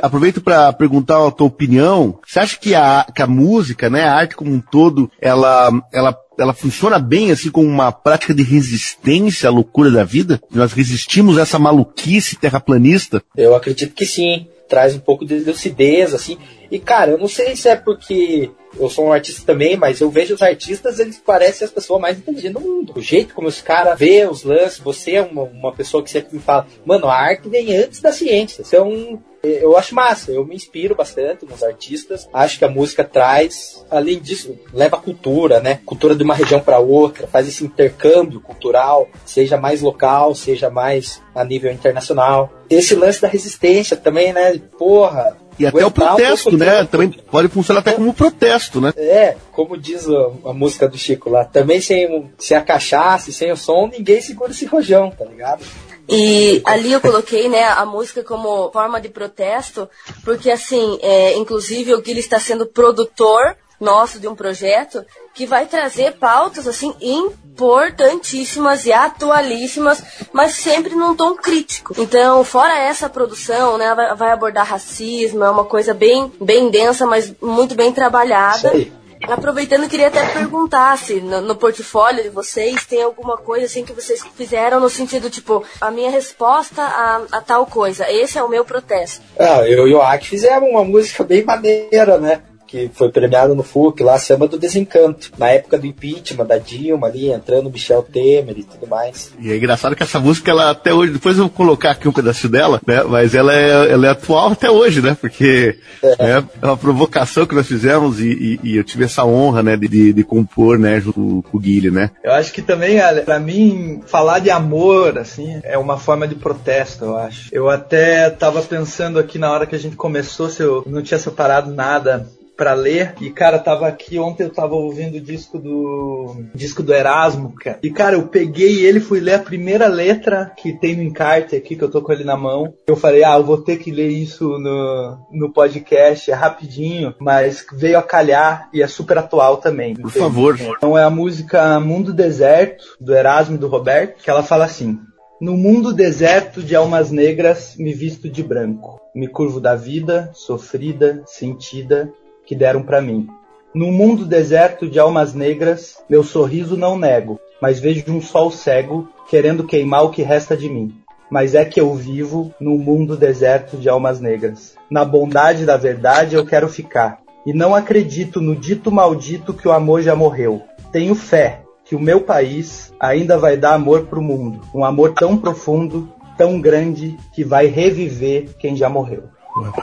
aproveito para perguntar a tua opinião, você acha que a, que a música, né, a arte como um todo, ela, ela, ela funciona bem assim como uma prática de resistência à loucura da vida? Nós resistimos a essa maluquice terraplanista? Eu acredito que sim. Traz um pouco de lucidez, assim. E, cara, eu não sei se é porque eu sou um artista também, mas eu vejo os artistas, eles parecem as pessoas mais inteligentes do mundo. O jeito como os caras vê os lances, você é uma, uma pessoa que sempre me fala, mano, a arte vem antes da ciência. Você é um. Eu acho massa, eu me inspiro bastante nos artistas. Acho que a música traz, além disso, leva cultura, né? Cultura de uma região para outra, faz esse intercâmbio cultural, seja mais local, seja mais a nível internacional. Esse lance da resistência também, né? Porra, E até o protesto, né? Também pode funcionar até como protesto, né? É, como diz a, a música do Chico lá, também sem, sem a cachaça e sem o som, ninguém segura esse rojão, tá ligado? E ali eu coloquei, né, a música como forma de protesto, porque assim, é, inclusive o Guilherme está sendo produtor nosso de um projeto que vai trazer pautas assim importantíssimas e atualíssimas, mas sempre num tom crítico. Então, fora essa produção, né, vai, abordar racismo, é uma coisa bem, bem densa, mas muito bem trabalhada. Aproveitando, queria até perguntar se no, no portfólio de vocês tem alguma coisa assim que vocês fizeram no sentido, tipo, a minha resposta a, a tal coisa. Esse é o meu protesto. Ah, eu e o Aki fizemos uma música bem maneira, né? Que foi premiada no FUC lá, Samba do Desencanto. Na época do impeachment da Dilma ali, entrando o Michel Temer e tudo mais. E é engraçado que essa música, ela até hoje, depois eu vou colocar aqui um pedacinho dela, né? Mas ela é, ela é atual até hoje, né? Porque é, é uma provocação que nós fizemos e, e- e eu tive essa honra, né, de, de, de compor, né, junto com o Guilherme, né? Eu acho que também, pra mim, falar de amor, assim, é uma forma de protesto, eu acho. Eu até tava pensando aqui na hora que a gente começou, se eu não tinha separado nada pra ler. E, cara, tava aqui, ontem eu tava ouvindo o disco do. disco do Erasmo, cara. E, cara, eu peguei ele, fui ler a primeira letra que tem no encarte aqui, que eu tô com ele na mão. Eu falei, ah, eu vou ter que ler isso no, no podcast, é rapidinho, mas veio a calhar e é super atual também. Por favor. Então é a música Mundo Deserto, do Erasmo e do Roberto, que ela fala assim: No mundo deserto de almas negras, me visto de branco. Me curvo da vida, sofrida, sentida, que deram pra mim. No mundo deserto de almas negras, meu sorriso não nego, mas vejo um sol cego, querendo queimar o que resta de mim. Mas é que eu vivo no mundo deserto de almas negras. Na bondade da verdade eu quero ficar. E não acredito no dito maldito que o amor já morreu. Tenho fé que o meu país ainda vai dar amor pro mundo. Um amor tão profundo, tão grande, que vai reviver quem já morreu.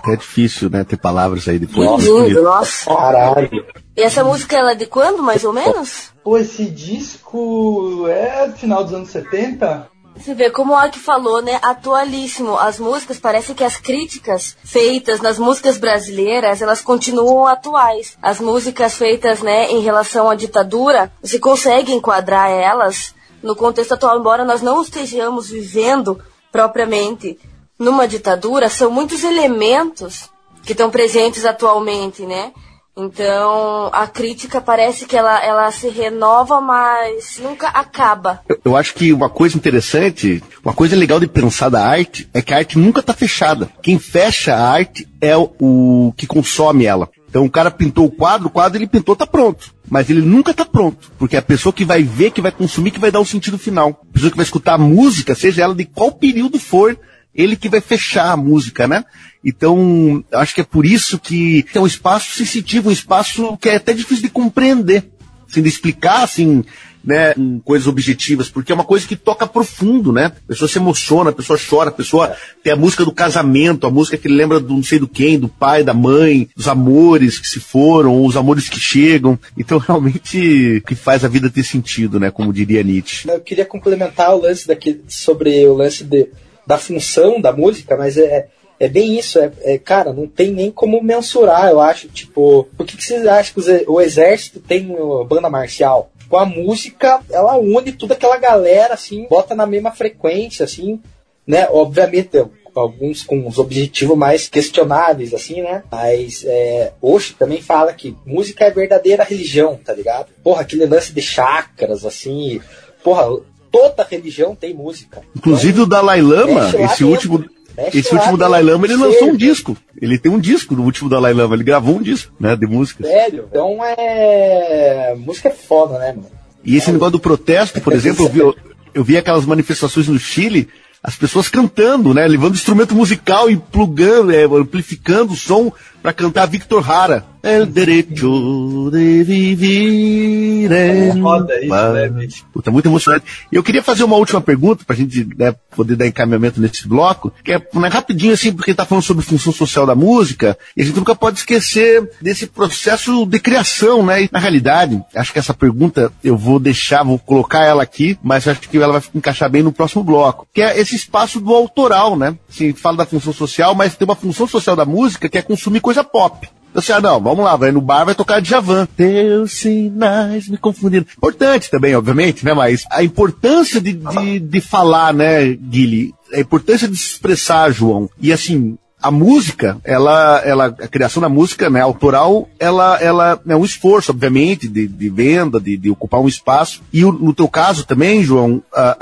É difícil, né, ter palavras aí depois. Lindo, nossa. Caralho. E essa música ela é de quando, mais ou menos? Pô, esse disco é final dos anos 70? Você vê como o Aki falou, né? Atualíssimo. As músicas, parece que as críticas feitas nas músicas brasileiras, elas continuam atuais. As músicas feitas, né, em relação à ditadura, você consegue enquadrar elas no contexto atual, embora nós não estejamos vivendo propriamente numa ditadura, são muitos elementos que estão presentes atualmente, né? Então, a crítica parece que ela, ela se renova, mas nunca acaba. Eu, eu acho que uma coisa interessante, uma coisa legal de pensar da arte é que a arte nunca está fechada. Quem fecha a arte é o, o que consome ela. Então o cara pintou o quadro, o quadro ele pintou, tá pronto. Mas ele nunca tá pronto. Porque é a pessoa que vai ver, que vai consumir, que vai dar o sentido final. A pessoa que vai escutar a música, seja ela de qual período for, ele que vai fechar a música, né? Então, acho que é por isso que é um espaço sensitivo, um espaço que é até difícil de compreender, assim, de explicar, assim, né, coisas objetivas, porque é uma coisa que toca profundo, né? A pessoa se emociona, a pessoa chora, a pessoa tem a música do casamento, a música que lembra do não sei do quem, do pai, da mãe, dos amores que se foram, ou os amores que chegam. Então, <laughs> realmente, que faz a vida ter sentido, né? Como diria Nietzsche. Eu queria complementar o lance daqui sobre o lance de, da função da música, mas é, é bem isso, é, é, cara, não tem nem como mensurar, eu acho, tipo, por que, que vocês acham que o exército tem banda marcial? Com a música, ela une toda aquela galera, assim, bota na mesma frequência, assim, né? Obviamente, alguns com os objetivos mais questionáveis, assim, né? Mas é, também fala que música é verdadeira religião, tá ligado? Porra, aquele lance de chakras, assim, porra, toda religião tem música. Inclusive o Dalai Lama, esse último, Mexe esse último Dalai Lama, ele lançou um disco. Ele tem um disco do último Dalai Lama, ele gravou um disco, né, de músicas. Sério? Então é. Música é foda, né, mano? E esse negócio do protesto, por exemplo, eu vi, eu, eu vi aquelas manifestações no Chile, as pessoas cantando, né? Levando instrumento musical e plugando, é, amplificando o som para cantar Victor Hara. El derecho de vivir en Roda isso, né, bicho? Puta, muito emocionante. Eu queria fazer uma última pergunta pra gente né, poder dar encaminhamento nesse bloco, que é né, rapidinho assim, porque tá falando sobre função social da música, e a gente nunca pode esquecer desse processo de criação, né? E, na realidade, acho que essa pergunta eu vou deixar, vou colocar ela aqui, mas acho que ela vai encaixar bem no próximo bloco, que é esse espaço do autoral, né? Assim, a fala da função social, mas tem uma função social da música que é consumir coisa pop. Assim, ah, não, vamos lá, vai no bar, vai tocar Djavan. Teus sinais me confundiram. Importante também, obviamente, né? Mas a importância de, de, de falar, né, Guilherme? A importância de se expressar, João. E assim, a música, ela, ela, a criação da música, né, autoral, ela, ela é um esforço, obviamente, de, de venda, de, de ocupar um espaço. E o- no teu caso também, João, a,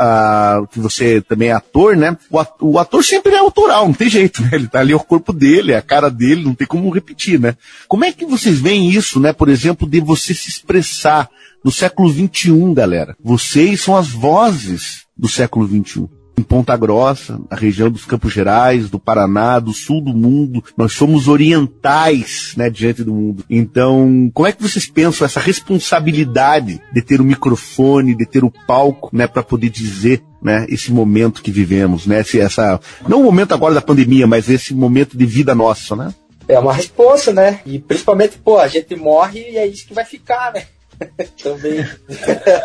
a- que você também é ator, né? O ator, o ator sempre é autoral, não tem jeito, né? Ele tá ali, é o corpo dele, é a cara dele, não tem como repetir, né? Como é que vocês veem isso, né? Por exemplo, de você se expressar no século XXI, galera? Vocês são as vozes do século XXI em Ponta Grossa, na região dos Campos Gerais, do Paraná, do sul do mundo. Nós somos orientais, né, diante do mundo. Então, como é que vocês pensam essa responsabilidade de ter o microfone, de ter o palco, né, para poder dizer, né, esse momento que vivemos, né, esse, essa, não o momento agora da pandemia, mas esse momento de vida nossa, né? É uma resposta, né? E principalmente, pô, a gente morre e é isso que vai ficar, né? <laughs> Também.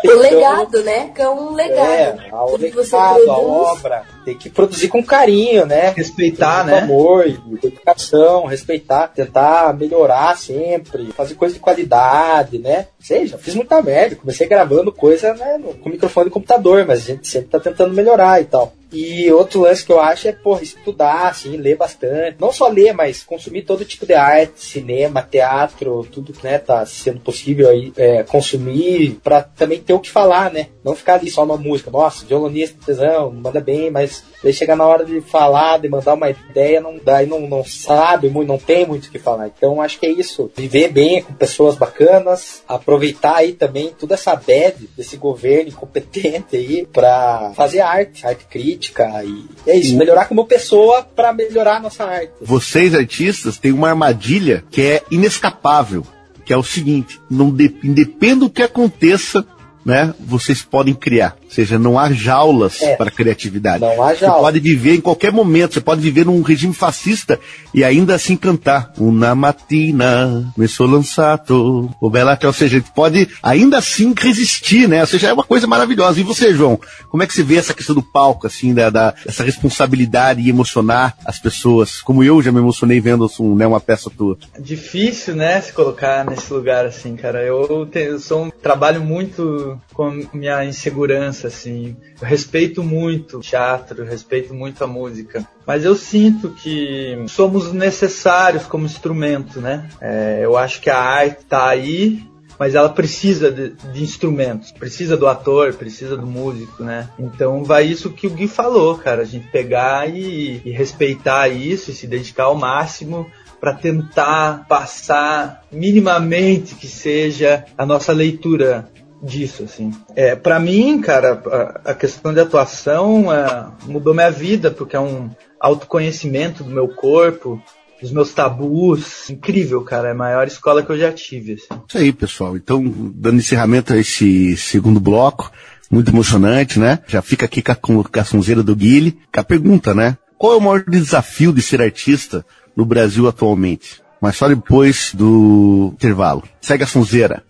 O legado, né? Que é um legado. É, o Tudo que você legado, a obra. Tem que produzir com carinho, né? Respeitar, com né? amor, e dedicação, respeitar, tentar melhorar sempre, fazer coisa de qualidade, né? Sei, já fiz muita merda, comecei gravando coisa né, com microfone do computador, mas a gente sempre tá tentando melhorar e tal. E outro lance que eu acho é, porra, estudar, assim, ler bastante. Não só ler, mas consumir todo tipo de arte, cinema, teatro, tudo que né, tá sendo possível aí é, consumir pra também ter o que falar, né? Não ficar ali só na música. Nossa, violonista, tesão, manda bem, mas daí chega na hora de falar, de mandar uma ideia, não, daí não, não sabe muito, não tem muito o que falar. Então acho que é isso. Viver bem com pessoas bacanas, aproveitar aí também toda essa bad desse governo incompetente aí pra fazer arte, arte crítica e é isso, melhorar como pessoa pra melhorar a nossa arte. Vocês, artistas, têm uma armadilha que é inescapável, que é o seguinte, não de, independe do que aconteça, né, vocês podem criar. Ou seja, não há jaulas É. para a criatividade. Não há Você jaula. pode viver em qualquer momento, você pode viver num regime fascista e ainda assim cantar. Una mattina, me lançato, o bella ciao. Ou seja, a gente pode ainda assim resistir, né? Ou seja, é uma coisa maravilhosa. E você, João, como é que você vê essa questão do palco, assim, da, da essa responsabilidade e emocionar as pessoas? Como eu já me emocionei vendo um, né, uma peça tua. Difícil, né, se colocar nesse lugar assim, cara. Eu, te- eu sou um, trabalho muito com minha insegurança, assim. Eu respeito muito o teatro, respeito muito a música. Mas eu sinto que somos necessários como instrumento, né? É, eu acho que a arte tá aí, mas ela precisa de, de instrumentos, precisa do ator, precisa do músico, né? Então vai isso que o Gui falou, cara, a gente pegar e, e respeitar isso e se dedicar ao máximo para tentar passar minimamente que seja a nossa leitura disso, assim. É, para mim, cara, a, questão de atuação é, mudou minha vida porque é um autoconhecimento do meu corpo, dos meus tabus. Incrível, cara, é a maior escola que eu já tive. Assim. Isso aí, pessoal. Então, dando encerramento a esse segundo bloco, muito emocionante, né? Já fica aqui com a, sonzeira do Guile, com a pergunta, né? Qual é o maior desafio de ser artista no Brasil atualmente? Mas só depois do intervalo. Segue a sonzeira.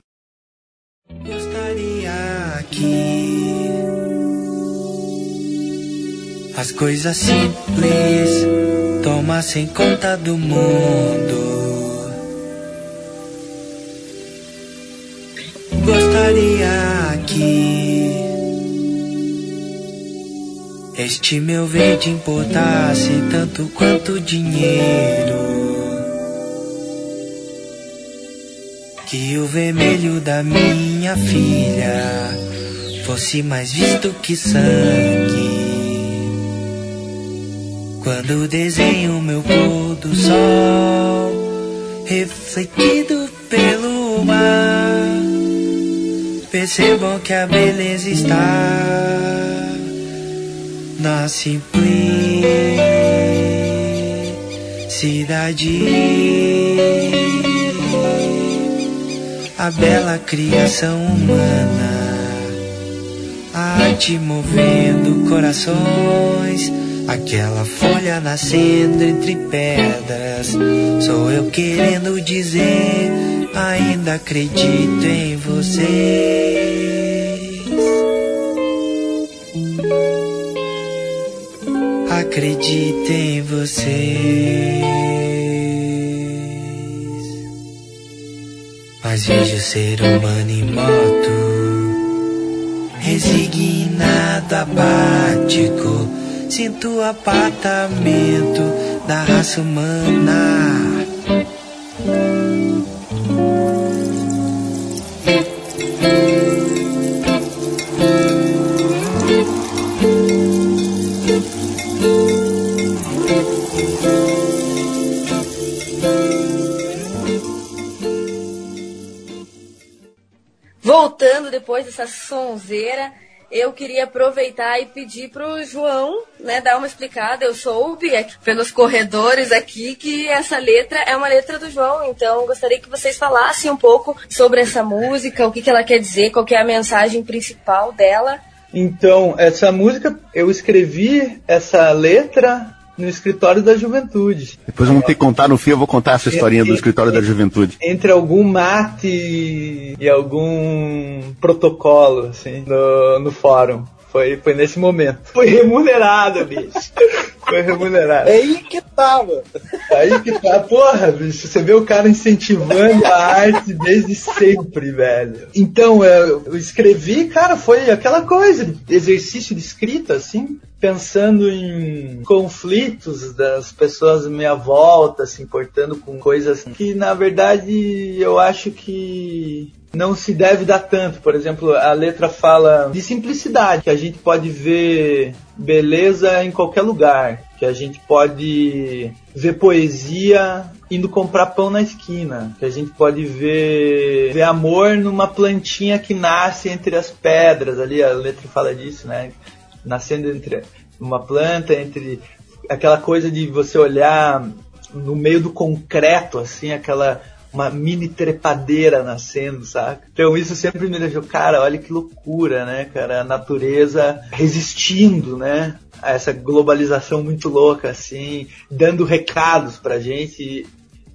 As coisas simples tomassem conta do mundo. Gostaria aqui. Este meu verde importasse tanto quanto dinheiro. Que o vermelho da minha filha fosse mais visto que sangue. Quando desenho meu pôr do sol, refletido pelo mar, percebam que a beleza está na simplicidade. a bela criação humana. A arte movendo corações, aquela folha nascendo entre pedras. Sou eu querendo dizer, ainda acredito em vocês. Acredito em vocês. Mas vejo o ser humano em moto Resignado, apático Sinto o apartamento da raça humana. Voltando depois dessa sonzeira, eu queria aproveitar e pedir pro João, né, dar uma explicada. Eu soube pelos corredores aqui que essa letra é uma letra do João, então gostaria que vocês falassem um pouco sobre essa música, o que, que ela quer dizer, qual que é a mensagem principal dela. Então, essa música, eu escrevi essa letra no escritório da juventude. Depois vamos ter que contar no fim, eu vou contar essa historinha do escritório da juventude. Entre algum mate e algum protocolo, assim, no, no fórum. Foi, foi nesse momento. Foi remunerado, bicho. <laughs> Foi remunerado. É aí que tava. Aí que tá, porra, bicho. Você vê o cara incentivando a arte desde sempre, velho. Então, eu, eu escrevi, cara, foi aquela coisa, exercício de escrita, assim, pensando em conflitos das pessoas à minha volta, se importando com coisas que, na verdade, eu acho que não se deve dar tanto. Por exemplo, a letra fala de simplicidade, que a gente pode ver beleza em qualquer lugar, que a gente pode ver poesia indo comprar pão na esquina, que a gente pode ver, ver amor numa plantinha que nasce entre as pedras, ali a letra fala disso, né? Nascendo entre uma planta, entre aquela coisa de você olhar no meio do concreto, assim, aquela uma mini trepadeira nascendo, saca? Então isso sempre me deixou, cara, olha que loucura, né, cara? A natureza resistindo, né? A essa globalização muito louca, assim, dando recados pra gente e,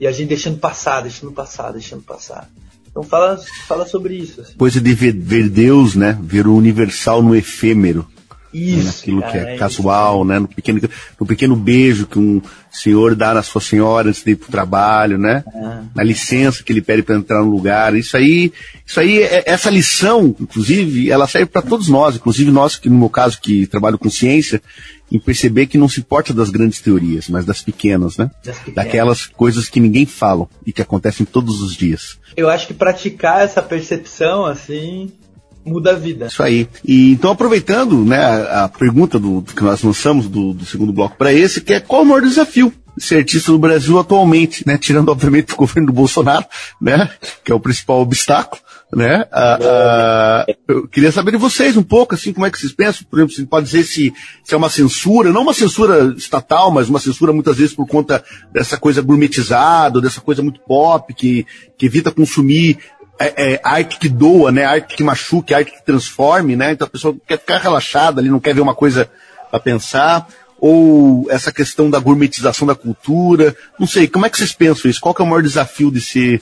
e a gente deixando passar, deixando passar, deixando passar. Então fala, fala sobre isso. Assim. Coisa de ver, ver Deus, né? Ver o universal no efêmero. Isso, naquilo cara, que é, é casual, né? No pequeno, no pequeno beijo que um senhor dá na sua senhora antes de ir pro trabalho, né? Ah. Na licença que ele pede para entrar no lugar. Isso aí, isso aí, é- essa lição, inclusive, ela serve para todos nós, inclusive nós que no meu caso que trabalho com ciência, em perceber que não se importa das grandes teorias, mas das pequenas, né? Das pequenas. Daquelas coisas que ninguém fala e que acontecem todos os dias. Eu acho que praticar essa percepção, assim, muda a vida. Isso aí. E então aproveitando, né, a, a pergunta do, que nós lançamos do, do segundo bloco para esse, que é qual o maior desafio de ser artista no Brasil atualmente, né, tirando obviamente o <laughs> governo do Bolsonaro, né, que é o principal obstáculo, né? Ah, ah, eu queria saber de vocês um pouco, assim, como é que vocês pensam, por exemplo, se pode dizer se, se é uma censura, não uma censura estatal, mas uma censura muitas vezes por conta dessa coisa gourmetizada, dessa coisa muito pop que, que evita consumir é, é, arte que doa, né? Arte que machuque, arte que transforme, né? Então a pessoa quer ficar relaxada ali, não quer ver uma coisa para pensar. Ou essa questão da gourmetização da cultura. Não sei, como é que vocês pensam isso? Qual que é o maior desafio de ser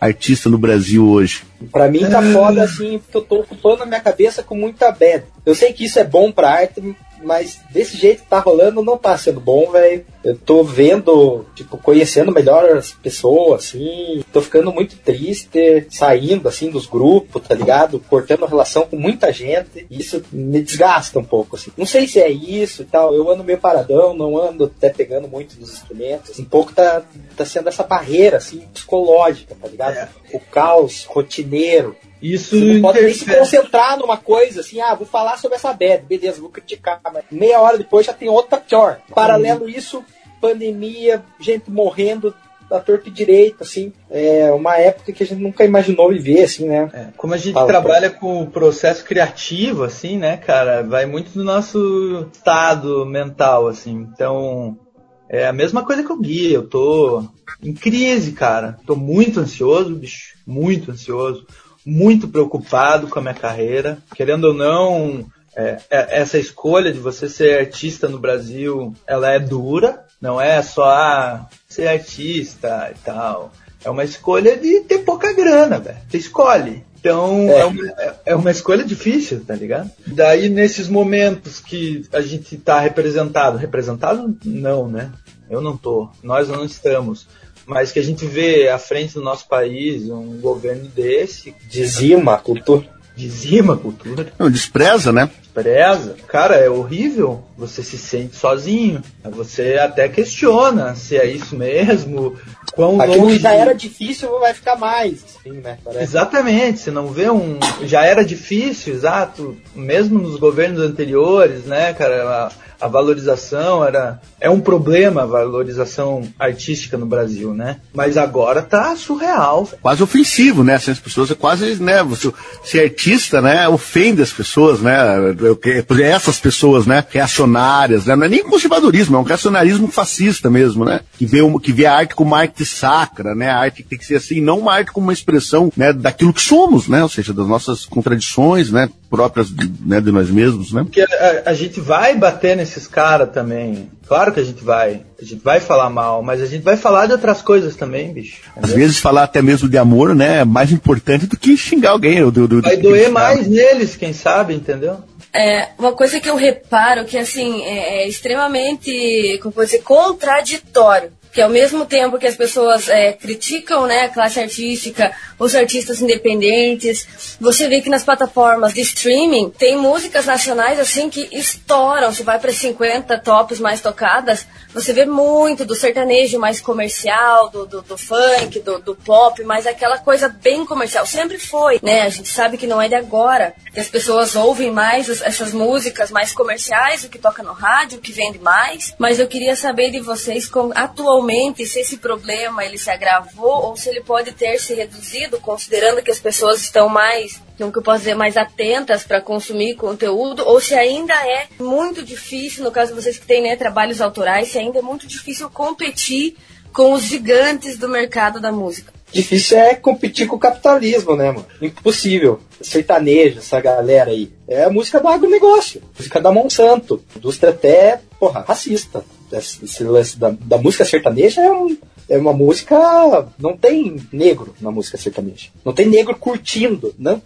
artista no Brasil hoje? Pra mim tá foda assim, porque eu tô ocupando a minha cabeça com muita bad. Eu sei que isso é bom pra arte, mas desse jeito que tá rolando não tá sendo bom, velho. Eu tô vendo, tipo, conhecendo melhor as pessoas, assim. Tô ficando muito triste, saindo, assim, dos grupos, tá ligado? Cortando a relação com muita gente. Isso me desgasta um pouco, assim. Não sei se é isso e tal. Eu ando meio paradão, não ando até pegando muito nos instrumentos. Um pouco tá, tá sendo essa barreira, assim, psicológica, tá ligado? É. O caos rotineiro. Isso Você não pode nem se concentrar numa coisa assim, ah, vou falar sobre essa bad, beleza, vou criticar, mas meia hora depois já tem outra pior. Paralelo isso, pandemia, gente morrendo da torta direito, assim, é uma época que a gente nunca imaginou viver, assim, né? É, como a gente Fala, trabalha com o processo criativo, assim, né, cara, vai muito do nosso estado mental, assim. Então, É a mesma coisa que o Gui, eu tô em crise, cara. Tô muito ansioso, bicho, muito ansioso, muito preocupado com a minha carreira. Querendo ou não, é, é, essa escolha de você ser artista no Brasil, ela é dura, não é só ah, ser artista e tal. É uma escolha de ter pouca grana, velho. Você escolhe. Então é. É, uma, é uma escolha difícil, tá ligado? Daí nesses momentos que a gente tá representado, representado não, né? Eu não tô, nós não estamos. Mas que a gente vê à frente do nosso país um governo desse. Dizima a cultura. Dizima a cultura. Não, despreza, né? Despreza. Cara, é horrível. Você se sente sozinho. Você até questiona se é isso mesmo. Quão Aquilo longe... já era difícil vai ficar mais. Assim, né? Exatamente. Você não vê um. Já era difícil, exato. Mesmo nos governos anteriores, né, cara? A valorização era é um problema a valorização artística no Brasil, né? Mas agora tá surreal. Quase ofensivo, né? Assim, as pessoas é quase, né? Você ser artista, né? Ofende as pessoas, né? Essas pessoas, né? Reacionárias, né? Não é nem conservadorismo, é um reacionarismo fascista mesmo, né? Que vê, uma, que vê a arte como uma arte sacra, né? A arte que tem que ser assim, não uma arte como uma expressão, né? Daquilo que somos, né? Ou seja, das nossas contradições, né? Próprias né? de nós mesmos, né? Porque a, a gente vai bater nesse esses caras também. Claro que a gente vai. A gente vai falar mal, mas a gente vai falar de outras coisas também, bicho. Entendeu? Às vezes falar até mesmo de amor, né? É mais importante do que xingar alguém. Do, do, vai do doer mais neles, quem sabe, entendeu? É, uma coisa que eu reparo que assim é, é extremamente, como dizer, contraditório que ao mesmo tempo que as pessoas é, criticam né, a classe artística, os artistas independentes, você vê que nas plataformas de streaming tem músicas nacionais assim que estouram. Você vai para 50 tops mais tocadas, você vê muito do sertanejo mais comercial, do, do, do funk, do, do, pop, mas aquela coisa bem comercial. Sempre foi, né? A gente sabe que não é de agora, que as pessoas ouvem mais essas músicas mais comerciais, o que toca no rádio, o que vende mais. Mas eu queria saber de vocês atualmente se esse problema ele se agravou ou se ele pode ter se reduzido, considerando que as pessoas estão mais como que eu posso dizer, mais atentas para consumir conteúdo, ou se ainda é muito difícil, no caso de vocês que têm né, trabalhos autorais, se ainda é muito difícil competir com os gigantes do mercado da música. Difícil é competir com o capitalismo, né, mano? Impossível. Sertanejo, essa galera aí. É a música do agronegócio, música da Monsanto. Indústria até, porra, racista. Esse lance da, da música sertaneja é um, é uma música. Não tem negro na música sertaneja. Não tem negro curtindo. Não,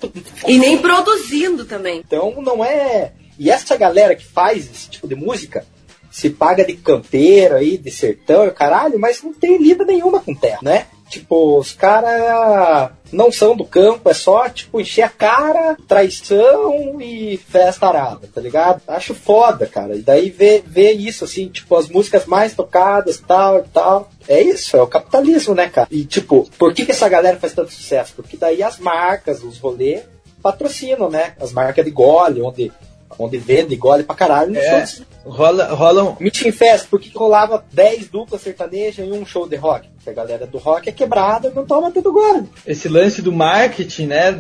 e nem produzindo também. Então não é. E essa galera que faz esse tipo de música se paga de campeiro aí, de sertão, caralho, mas não tem lida nenhuma com terra, né? Tipo, os caras não são do campo, é só, tipo, encher a cara, traição e festa arada, tá ligado? Acho foda, cara. E daí ver, ver isso, assim, tipo, as músicas mais tocadas, tal e tal. É isso, é o capitalismo, né, cara? E, tipo, por que, que essa galera faz tanto sucesso? Porque daí as marcas, os rolês, patrocinam, né? As marcas de gole, onde onde vende gole pra caralho. É, rola, rola um... Meeting Fest, porque rolava 10 duplas sertanejas em um show de rock. Porque a galera do rock é quebrada e não toma tudo gole. Esse lance do marketing, né?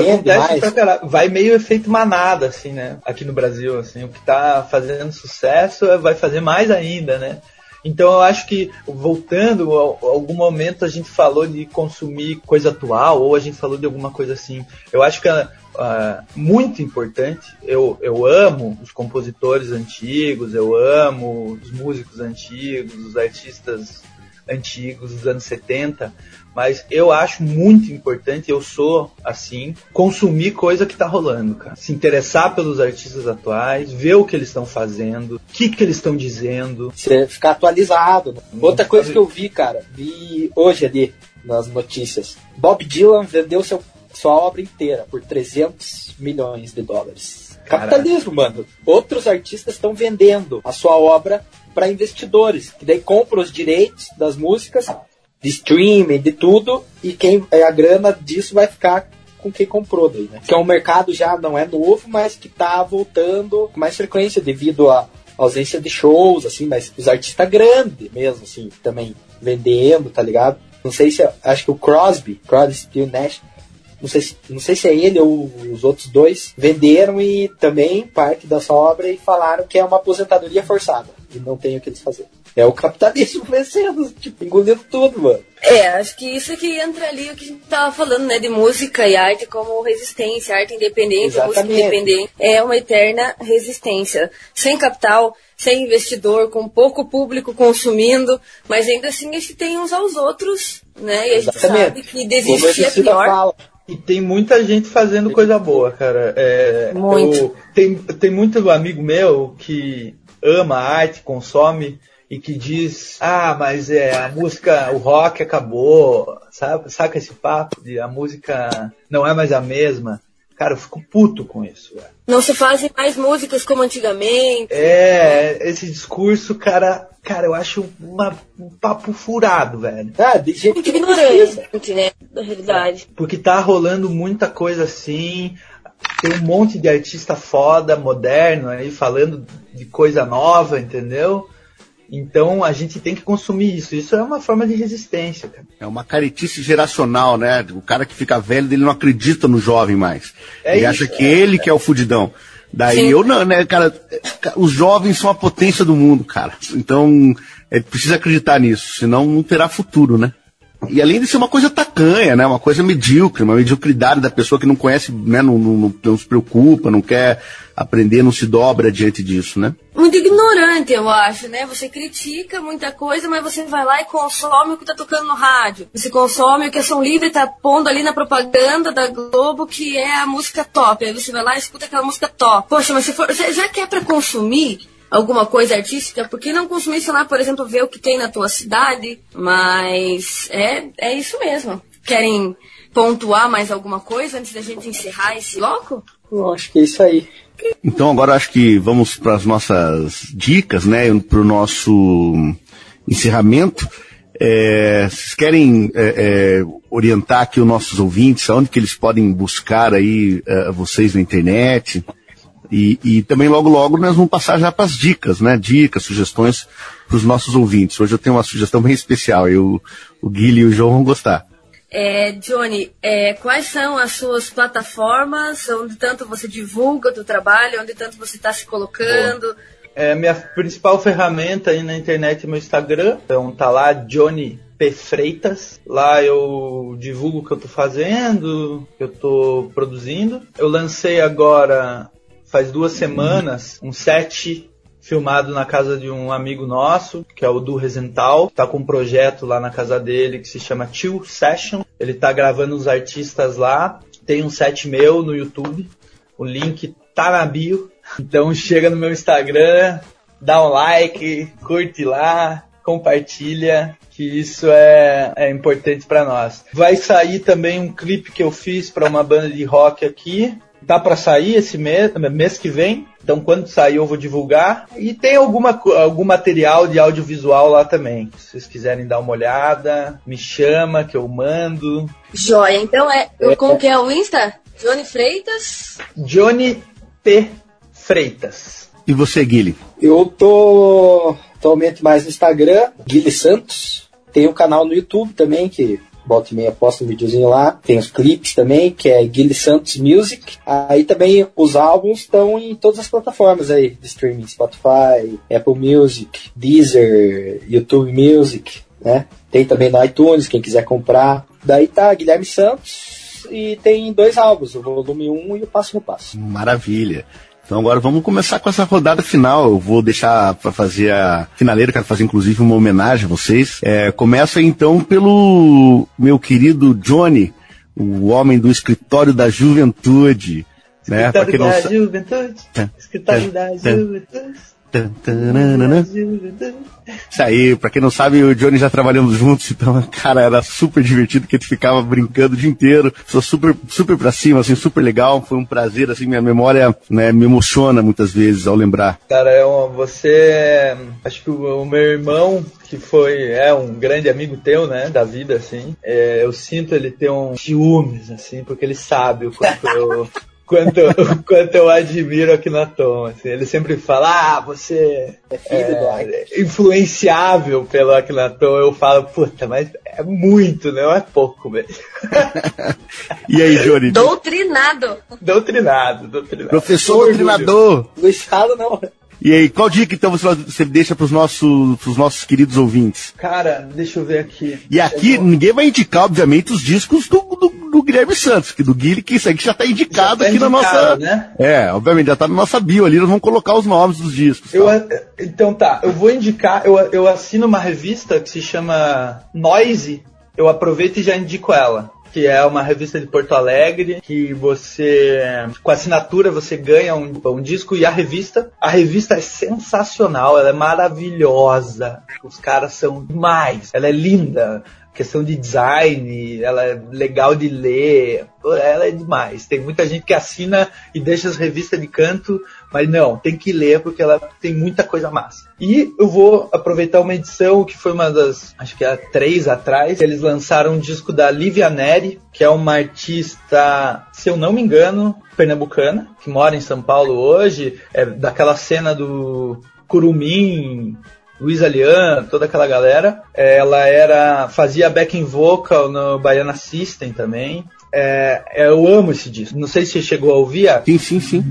acontece pra caralho. Vai meio efeito manada, assim, né? Aqui no Brasil, assim. O que tá fazendo sucesso vai fazer mais ainda, né? Então eu acho que, voltando, algum momento a gente falou de consumir coisa atual, ou a gente falou de alguma coisa assim. Eu acho que é uh, muito importante. Eu, eu amo os compositores antigos, eu amo os músicos antigos, os artistas antigos dos anos 70, mas eu acho muito importante, eu sou assim, consumir coisa que tá rolando, cara. Se interessar pelos artistas atuais, ver o que eles estão fazendo, o que, que eles estão dizendo. Você ficar atualizado. Né? Outra coisa que eu vi, cara, vi hoje ali nas notícias. Bob Dylan vendeu seu, sua obra inteira por 300 milhões de dólares. Caraca. Capitalismo, mano. Outros artistas estão vendendo a sua obra para investidores, que daí compram os direitos das músicas de streaming, de tudo, e quem é a grana disso vai ficar com quem comprou daí, né? Que é um mercado já não é novo, mas que tá voltando com mais frequência devido à ausência de shows, assim, mas os artistas grandes mesmo, assim, também vendendo, tá ligado? Não sei se, acho que o Crosby, Crosby, Still Nash, não sei, se, não sei se é ele ou os outros dois, venderam e também parte da sua obra e falaram que é uma aposentadoria forçada e não tem o que eles fazer. É o capitalismo vencendo, tipo, engolindo tudo, mano. É, acho que isso que entra ali o que a gente tava falando, né? De música e arte como resistência, arte independente, música Exatamente. independente. É uma eterna resistência. Sem capital, sem investidor, com pouco público consumindo, mas ainda assim a gente tem uns aos outros, né? E a gente Exatamente. sabe que desistir é pior. fala. E tem muita gente fazendo coisa boa, cara. É, Muito. eu- tem, tem muito amigo meu que ama a arte, consome e que diz, ah, mas é a música, o rock acabou, sabe? Saca esse papo de a música não é mais a mesma. Cara, eu fico puto com isso, velho. Não se fazem mais músicas como antigamente. É, esse discurso, cara, cara, eu acho uma- um papo furado, velho. Ah, de gente Muito ignorante, né? Da realidade. Porque tá rolando muita coisa assim. Tem um monte de artista foda, moderno aí, falando de coisa nova, entendeu? Então a gente tem que consumir isso. Isso é uma forma de resistência, cara. É uma caretice geracional, né? O cara que fica velho, ele não acredita no jovem mais. É ele isso, acha que ele que é o fudidão. Daí Sim. eu não, né, cara? Os jovens são a potência do mundo, cara. Então, é, precisa acreditar nisso, senão não terá futuro, né? E além de ser uma coisa tacanha, né? Uma coisa medíocre, uma mediocridade da pessoa que não conhece, né? Não, não, não- se preocupa, não quer aprender, não se dobra diante disso, né? Muito ignorante, eu acho, né? Você critica muita coisa, mas você vai lá e consome o que tá tocando no rádio. Você consome o que a Som Livre tá pondo ali na propaganda da Globo, que é a música top. Aí você vai lá e escuta aquela música top. Poxa, mas se for, já que é pra consumir alguma coisa artística, por que não consumir, sei lá, por exemplo, ver o que tem na tua cidade? Mas é, é isso mesmo. Querem pontuar mais alguma coisa antes da gente encerrar esse bloco? Eu acho que é isso aí. Então agora acho que vamos para as nossas dicas, né? Para o nosso encerramento. É, vocês querem é, é, orientar aqui os nossos ouvintes, aonde que eles podem buscar aí é, vocês na internet? E, e também logo logo nós vamos passar já para as dicas, né? Dicas, sugestões para os nossos ouvintes. Hoje eu tenho uma sugestão bem especial e o, o Guilherme e o João vão gostar. É, Johnny, é, quais são as suas plataformas onde tanto você divulga o teu trabalho, onde tanto você está se colocando? É, minha principal ferramenta aí na internet é meu Instagram. Então tá lá, Johnny P. Freitas. Lá eu divulgo o que eu tô fazendo, o que eu tô produzindo. Eu lancei agora, faz duas semanas, um set filmado na casa de um amigo nosso, que é o Du Resental. Tá com um projeto lá na casa dele que se chama Chill Session. Ele tá gravando os artistas lá. Tem um set meu no YouTube. O link tá na bio. Então chega no meu Instagram, dá um like, curte lá, compartilha, que isso é, é importante para nós. Vai sair também um clipe que eu fiz para uma banda de rock aqui. Tá para sair esse mês, mês que vem. Então quando sair eu vou divulgar. E tem alguma, algum material de audiovisual lá também. Se vocês quiserem dar uma olhada, me chama que eu mando. Joia, então é, como que é o Insta? Johnny Freitas? Johnny P. Freitas. E você, Guilherme? Eu tô atualmente mais no Instagram, Guilherme Santos. Tem um canal no YouTube também, que volta e meia posta um videozinho lá. Tem os clipes também, que é Guilherme Santos Music. Aí também os álbuns estão em todas as plataformas aí de streaming. Spotify, Apple Music, Deezer, YouTube Music, né? Tem também no iTunes, quem quiser comprar. Daí tá, Guilherme Santos. E tem dois álbuns, o volume 1 e o Passo no Passo. Maravilha. Então agora vamos começar com essa rodada final. Eu vou deixar para fazer a finaleira, quero fazer inclusive uma homenagem a vocês. É, começa então pelo meu querido Johnny, o homem do escritório da juventude. Né? Quem não da sa- juventude. Escritório da juventude. Isso aí, pra quem não sabe, eu e o Johnny já trabalhamos juntos, então, <laughs> cara, era super divertido, que a gente ficava brincando o dia inteiro. Sou super, super pra cima, assim, super legal. Foi um prazer, assim, minha memória né, me emociona muitas vezes ao lembrar. Cara, é um, você. é- Acho que o, o meu irmão, que foi. É um grande amigo teu, né? Da vida, assim. é, eu sinto ele ter um ciúmes, assim, porque ele sabe o quanto eu. <laughs> Quanto, <laughs> o quanto eu admiro aqui na Tom, assim, ele sempre fala, ah, você É filho do Ar. é influenciável pelo Akhenaton, eu falo, puta, mas é muito, não é pouco mesmo. <laughs> E aí, Johnny? Doutrinado. Doutrinado, doutrinado. Professor doutrinador! Do estado não. E aí, qual dica então você, você deixa pros nossos, pros nossos queridos ouvintes? Cara, deixa eu ver aqui. E aqui, ninguém vai indicar, obviamente, os discos do, do, do Guilherme Santos, que do Guilherme, que isso aqui já tá indicado Já tá aqui na indicado, nossa. né? É, obviamente, já tá na nossa bio ali, nós vamos colocar os nomes dos discos. Eu, tá? então tá, eu vou indicar, eu, eu assino uma revista que se chama Noise, eu aproveito e já indico ela. Que é uma revista de Porto Alegre, que você, com assinatura, você ganha um, um disco e a revista. A revista é sensacional, ela é maravilhosa. Os caras são demais, ela é linda. Questão de design, ela é legal de ler, ela é demais. Tem muita gente que assina e deixa as revistas de canto, mas não, tem que ler porque ela tem muita coisa massa. E eu vou aproveitar uma edição que foi uma das, acho que há três atrás, eles lançaram um disco da Livia Neri, que é uma artista, se eu não me engano, pernambucana, que mora em São Paulo hoje, é daquela cena do Curumim, Luiz Alian, toda aquela galera. É, Ela era fazia backing vocal no Baiana System também. É, eu amo esse disco. Não sei se você chegou a ouvir. Sim, sim, sim.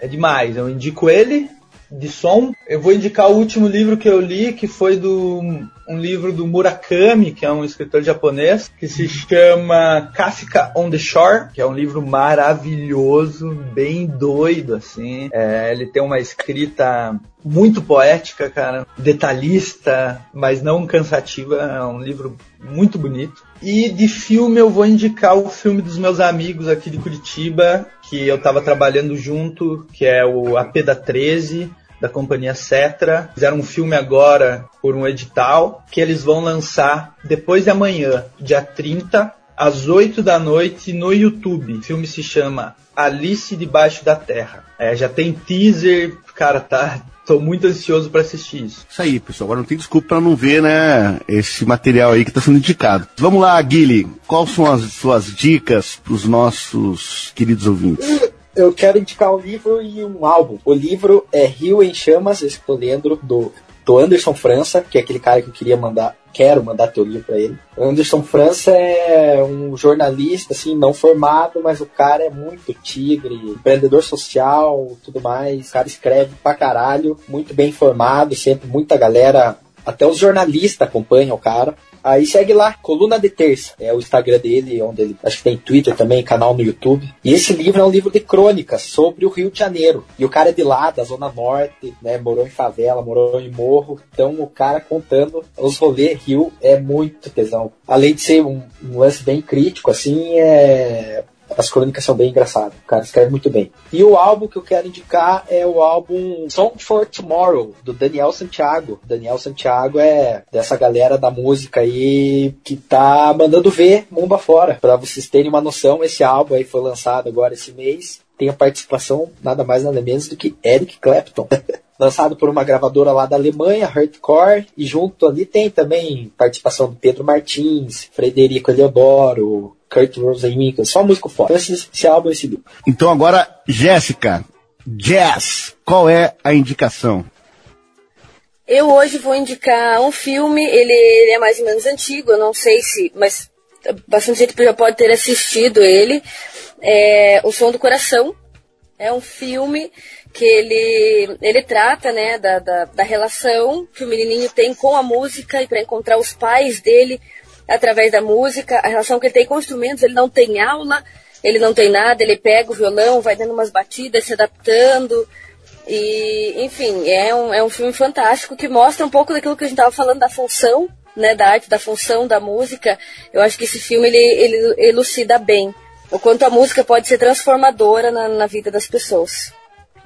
É demais. Eu indico ele de som. Eu vou indicar o último livro que eu li, que foi do um livro do Murakami, que é um escritor japonês, que se chama Kafka on the Shore, que é um livro maravilhoso, bem doido assim. É, ele tem uma escrita muito poética, cara, detalhista, mas não cansativa. É um livro muito bonito. E de filme eu vou indicar o filme dos meus amigos aqui de Curitiba, que eu tava trabalhando junto, que é o AP da 13, da companhia Cetra. Fizeram um filme agora por um edital, que eles vão lançar depois de amanhã, dia 30, às 8 da noite no YouTube. O filme se chama Alice Debaixo da Terra. É, já tem teaser, cara, tá. Tô muito ansioso para assistir isso. Isso aí, pessoal. Agora não tem desculpa pra não ver, né, esse material aí que tá sendo indicado. Vamos lá, Guilherme. Quais são as suas dicas pros nossos queridos ouvintes? Eu quero indicar um livro e um álbum. O livro é Rio em Chamas, esse lendo, do, do Anderson França, que é aquele cara que eu queria mandar, quero mandar livro pra ele. Anderson França é um jornalista, assim, não formado, mas o cara é muito tigre, empreendedor social, tudo mais. O cara escreve pra caralho, muito bem informado, sempre muita galera, até os jornalistas acompanham o cara. Aí segue lá, Coluna de Terça. É o Instagram dele, onde ele acho que tem Twitter também, canal no YouTube. E esse livro é um livro de crônicas sobre o Rio de Janeiro. E o cara é de lá, da Zona Norte, né? Morou em favela, morou em morro. Então o cara contando os rolês Rio é muito tesão. Além de ser um, um lance bem crítico, assim, é. As crônicas são bem engraçadas. O cara escreve muito bem. E o álbum que eu quero indicar é o álbum Song for Tomorrow, do Daniel Santiago. Daniel Santiago é dessa galera da música aí que tá mandando ver mundo afora. Pra vocês terem uma noção, esse álbum aí foi lançado agora esse mês. Tem a participação nada mais nada menos do que Eric Clapton. <laughs> lançado por uma gravadora lá da Alemanha, Hardcore, e junto ali tem também participação do Pedro Martins, Frederico Eleodoro, Kurt Rosenwinkel, só músico foda. Então esse, esse álbum, esse livro. Então agora, Jéssica, Jazz, qual é a indicação? Eu hoje vou indicar um filme, ele, ele é mais ou menos antigo, eu não sei se, mas bastante gente já pode ter assistido ele. É O Som do Coração. É um filme que ele, ele trata né, da, da, da relação que o menininho tem com a música e para encontrar os pais dele através da música, a relação que ele tem com instrumentos, ele não tem aula, ele não tem nada, ele pega o violão, vai dando umas batidas, se adaptando. E, enfim, é um, é um filme fantástico que mostra um pouco daquilo que a gente estava falando da função, né, da arte, da função da música. Eu acho que esse filme ele, ele elucida bem o quanto a música pode ser transformadora na, na vida das pessoas.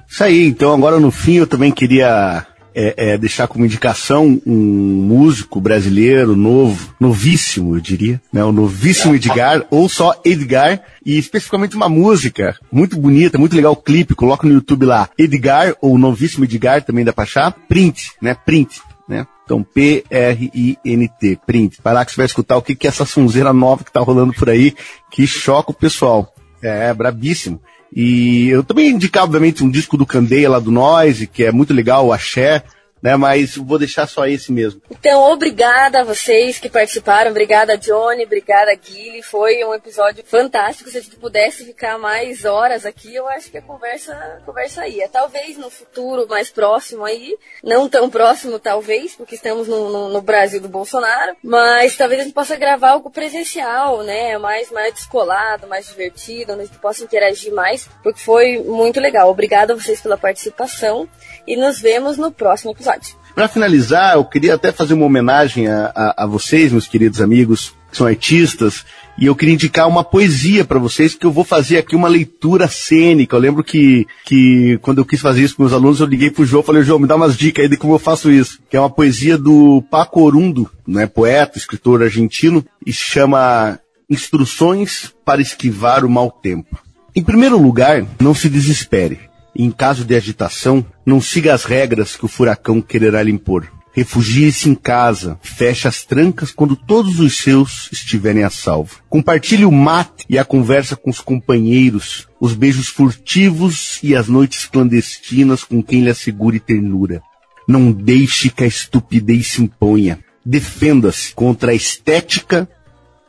Isso aí, então agora no fim eu também queria é, é, deixar como indicação um músico brasileiro novo, novíssimo, eu diria, né? O novíssimo Edgar, ou só Edgar, e especificamente uma música muito bonita, muito legal o clipe, coloca no YouTube lá, Edgar, ou novíssimo Edgar, também dá pra achar, Print, né? Print, né? Então, P-R-I-N-T, print. Vai lá que você vai escutar o que, que é essa sonzeira nova que tá rolando por aí, que choca o pessoal. É, é brabíssimo. E eu também indicar, obviamente, um disco do Candeia lá do Noise, que é muito legal, o Axé, né? Mas vou deixar só esse mesmo. Então, obrigada a vocês que participaram, obrigada Johnny, obrigada Guilherme. Foi um episódio fantástico. Se a gente pudesse ficar mais horas aqui, eu acho que a conversa, a conversa ia. Talvez no futuro mais próximo aí, não tão próximo talvez, porque estamos no, no, no Brasil do Bolsonaro, mas talvez a gente possa gravar algo presencial, né? Mais, mais descolado, mais divertido, onde a gente possa interagir mais, porque foi muito legal. Obrigada a vocês pela participação e nos vemos no próximo episódio. Para finalizar, eu queria até fazer uma homenagem a, a, a, vocês, meus queridos amigos, que são artistas, e eu queria indicar uma poesia para vocês, que eu vou fazer aqui uma leitura cênica. Eu lembro que, que quando eu quis fazer isso com meus alunos, eu liguei pro João e falei, João, me dá umas dicas aí de como eu faço isso. Que é uma poesia do Paco Orundo, né, poeta, escritor argentino, e chama Instruções para esquivar o mau tempo. Em primeiro lugar, não se desespere. Em caso de agitação, não siga as regras que o furacão quererá lhe impor. Refugie-se em casa, feche as trancas quando todos os seus estiverem a salvo. Compartilhe o mate e a conversa com os companheiros, os beijos furtivos e as noites clandestinas com quem lhe assegure ternura. Não deixe que a estupidez se imponha. Defenda-se contra a estética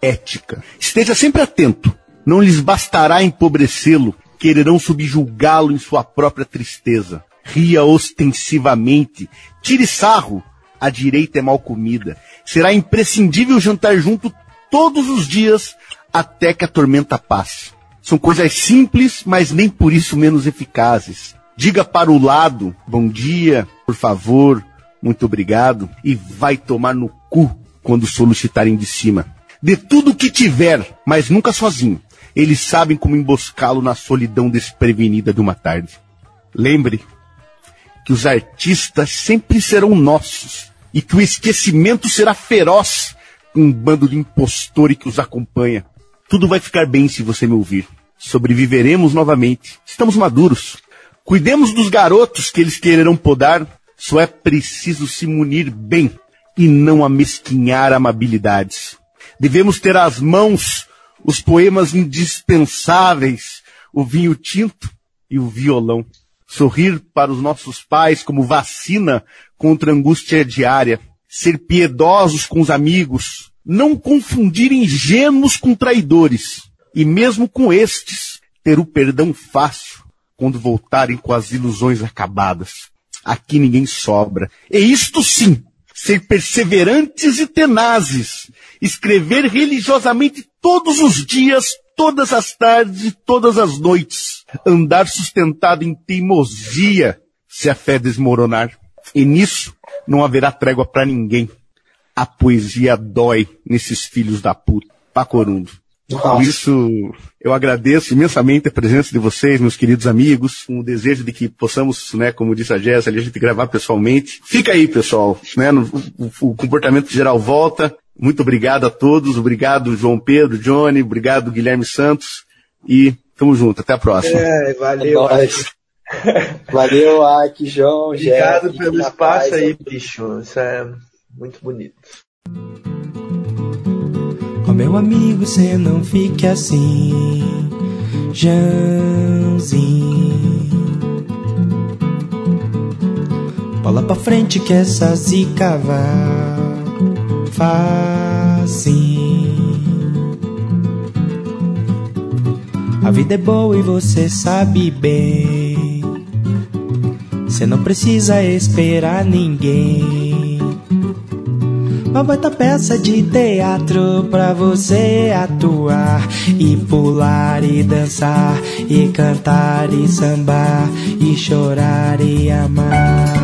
ética. Esteja sempre atento. Não lhes bastará empobrecê-lo, quererão subjulgá-lo em sua própria tristeza. Ria ostensivamente, tire sarro, a direita é mal comida. Será imprescindível jantar junto todos os dias até que a tormenta passe. São coisas simples, mas nem por isso menos eficazes. Diga para o lado, bom dia, por favor, muito obrigado, e vai tomar no cu quando solicitarem de cima. De tudo o que tiver, mas nunca sozinho. Eles sabem como emboscá-lo na solidão desprevenida de uma tarde. Lembre que os artistas sempre serão nossos e que o esquecimento será feroz com um bando de impostores que os acompanha. Tudo vai ficar bem se você me ouvir. Sobreviveremos novamente. Estamos maduros. Cuidemos dos garotos que eles quererão podar. Só é preciso se munir bem e não amesquinhar amabilidades. Devemos ter às mãos os poemas indispensáveis, o vinho tinto e o violão. Sorrir para os nossos pais como vacina contra a angústia diária. Ser piedosos com os amigos. Não confundir ingênuos com traidores. E mesmo com estes, ter o perdão fácil quando voltarem com as ilusões acabadas. Aqui ninguém sobra. E isto sim, ser perseverantes e tenazes, escrever religiosamente todos os dias, todas as tardes e todas as noites, andar sustentado em teimosia se a fé desmoronar. E nisso não haverá trégua para ninguém. A poesia dói nesses filhos da puta. Pacorundo. Por isso, eu agradeço imensamente a presença de vocês, meus queridos amigos, com o desejo de que possamos, né, como disse a Jéssica, a gente gravar pessoalmente. Fica aí, pessoal, né, no, o, o, comportamento geral volta. Muito obrigado a todos, obrigado João Pedro, Johnny, obrigado Guilherme Santos e tamo junto, até a próxima. É, valeu. É valeu, Aki, João, Obrigado Jeff, pelo espaço aí, bicho. Isso é muito bonito. Ó oh, meu amigo, cê não fique assim, Janzinho. Bola pra frente que essa zica vai facinho. A vida é boa e você sabe bem. Cê não precisa esperar ninguém. Uma baita peça de teatro pra você atuar e pular e dançar e cantar e sambar e chorar e amar.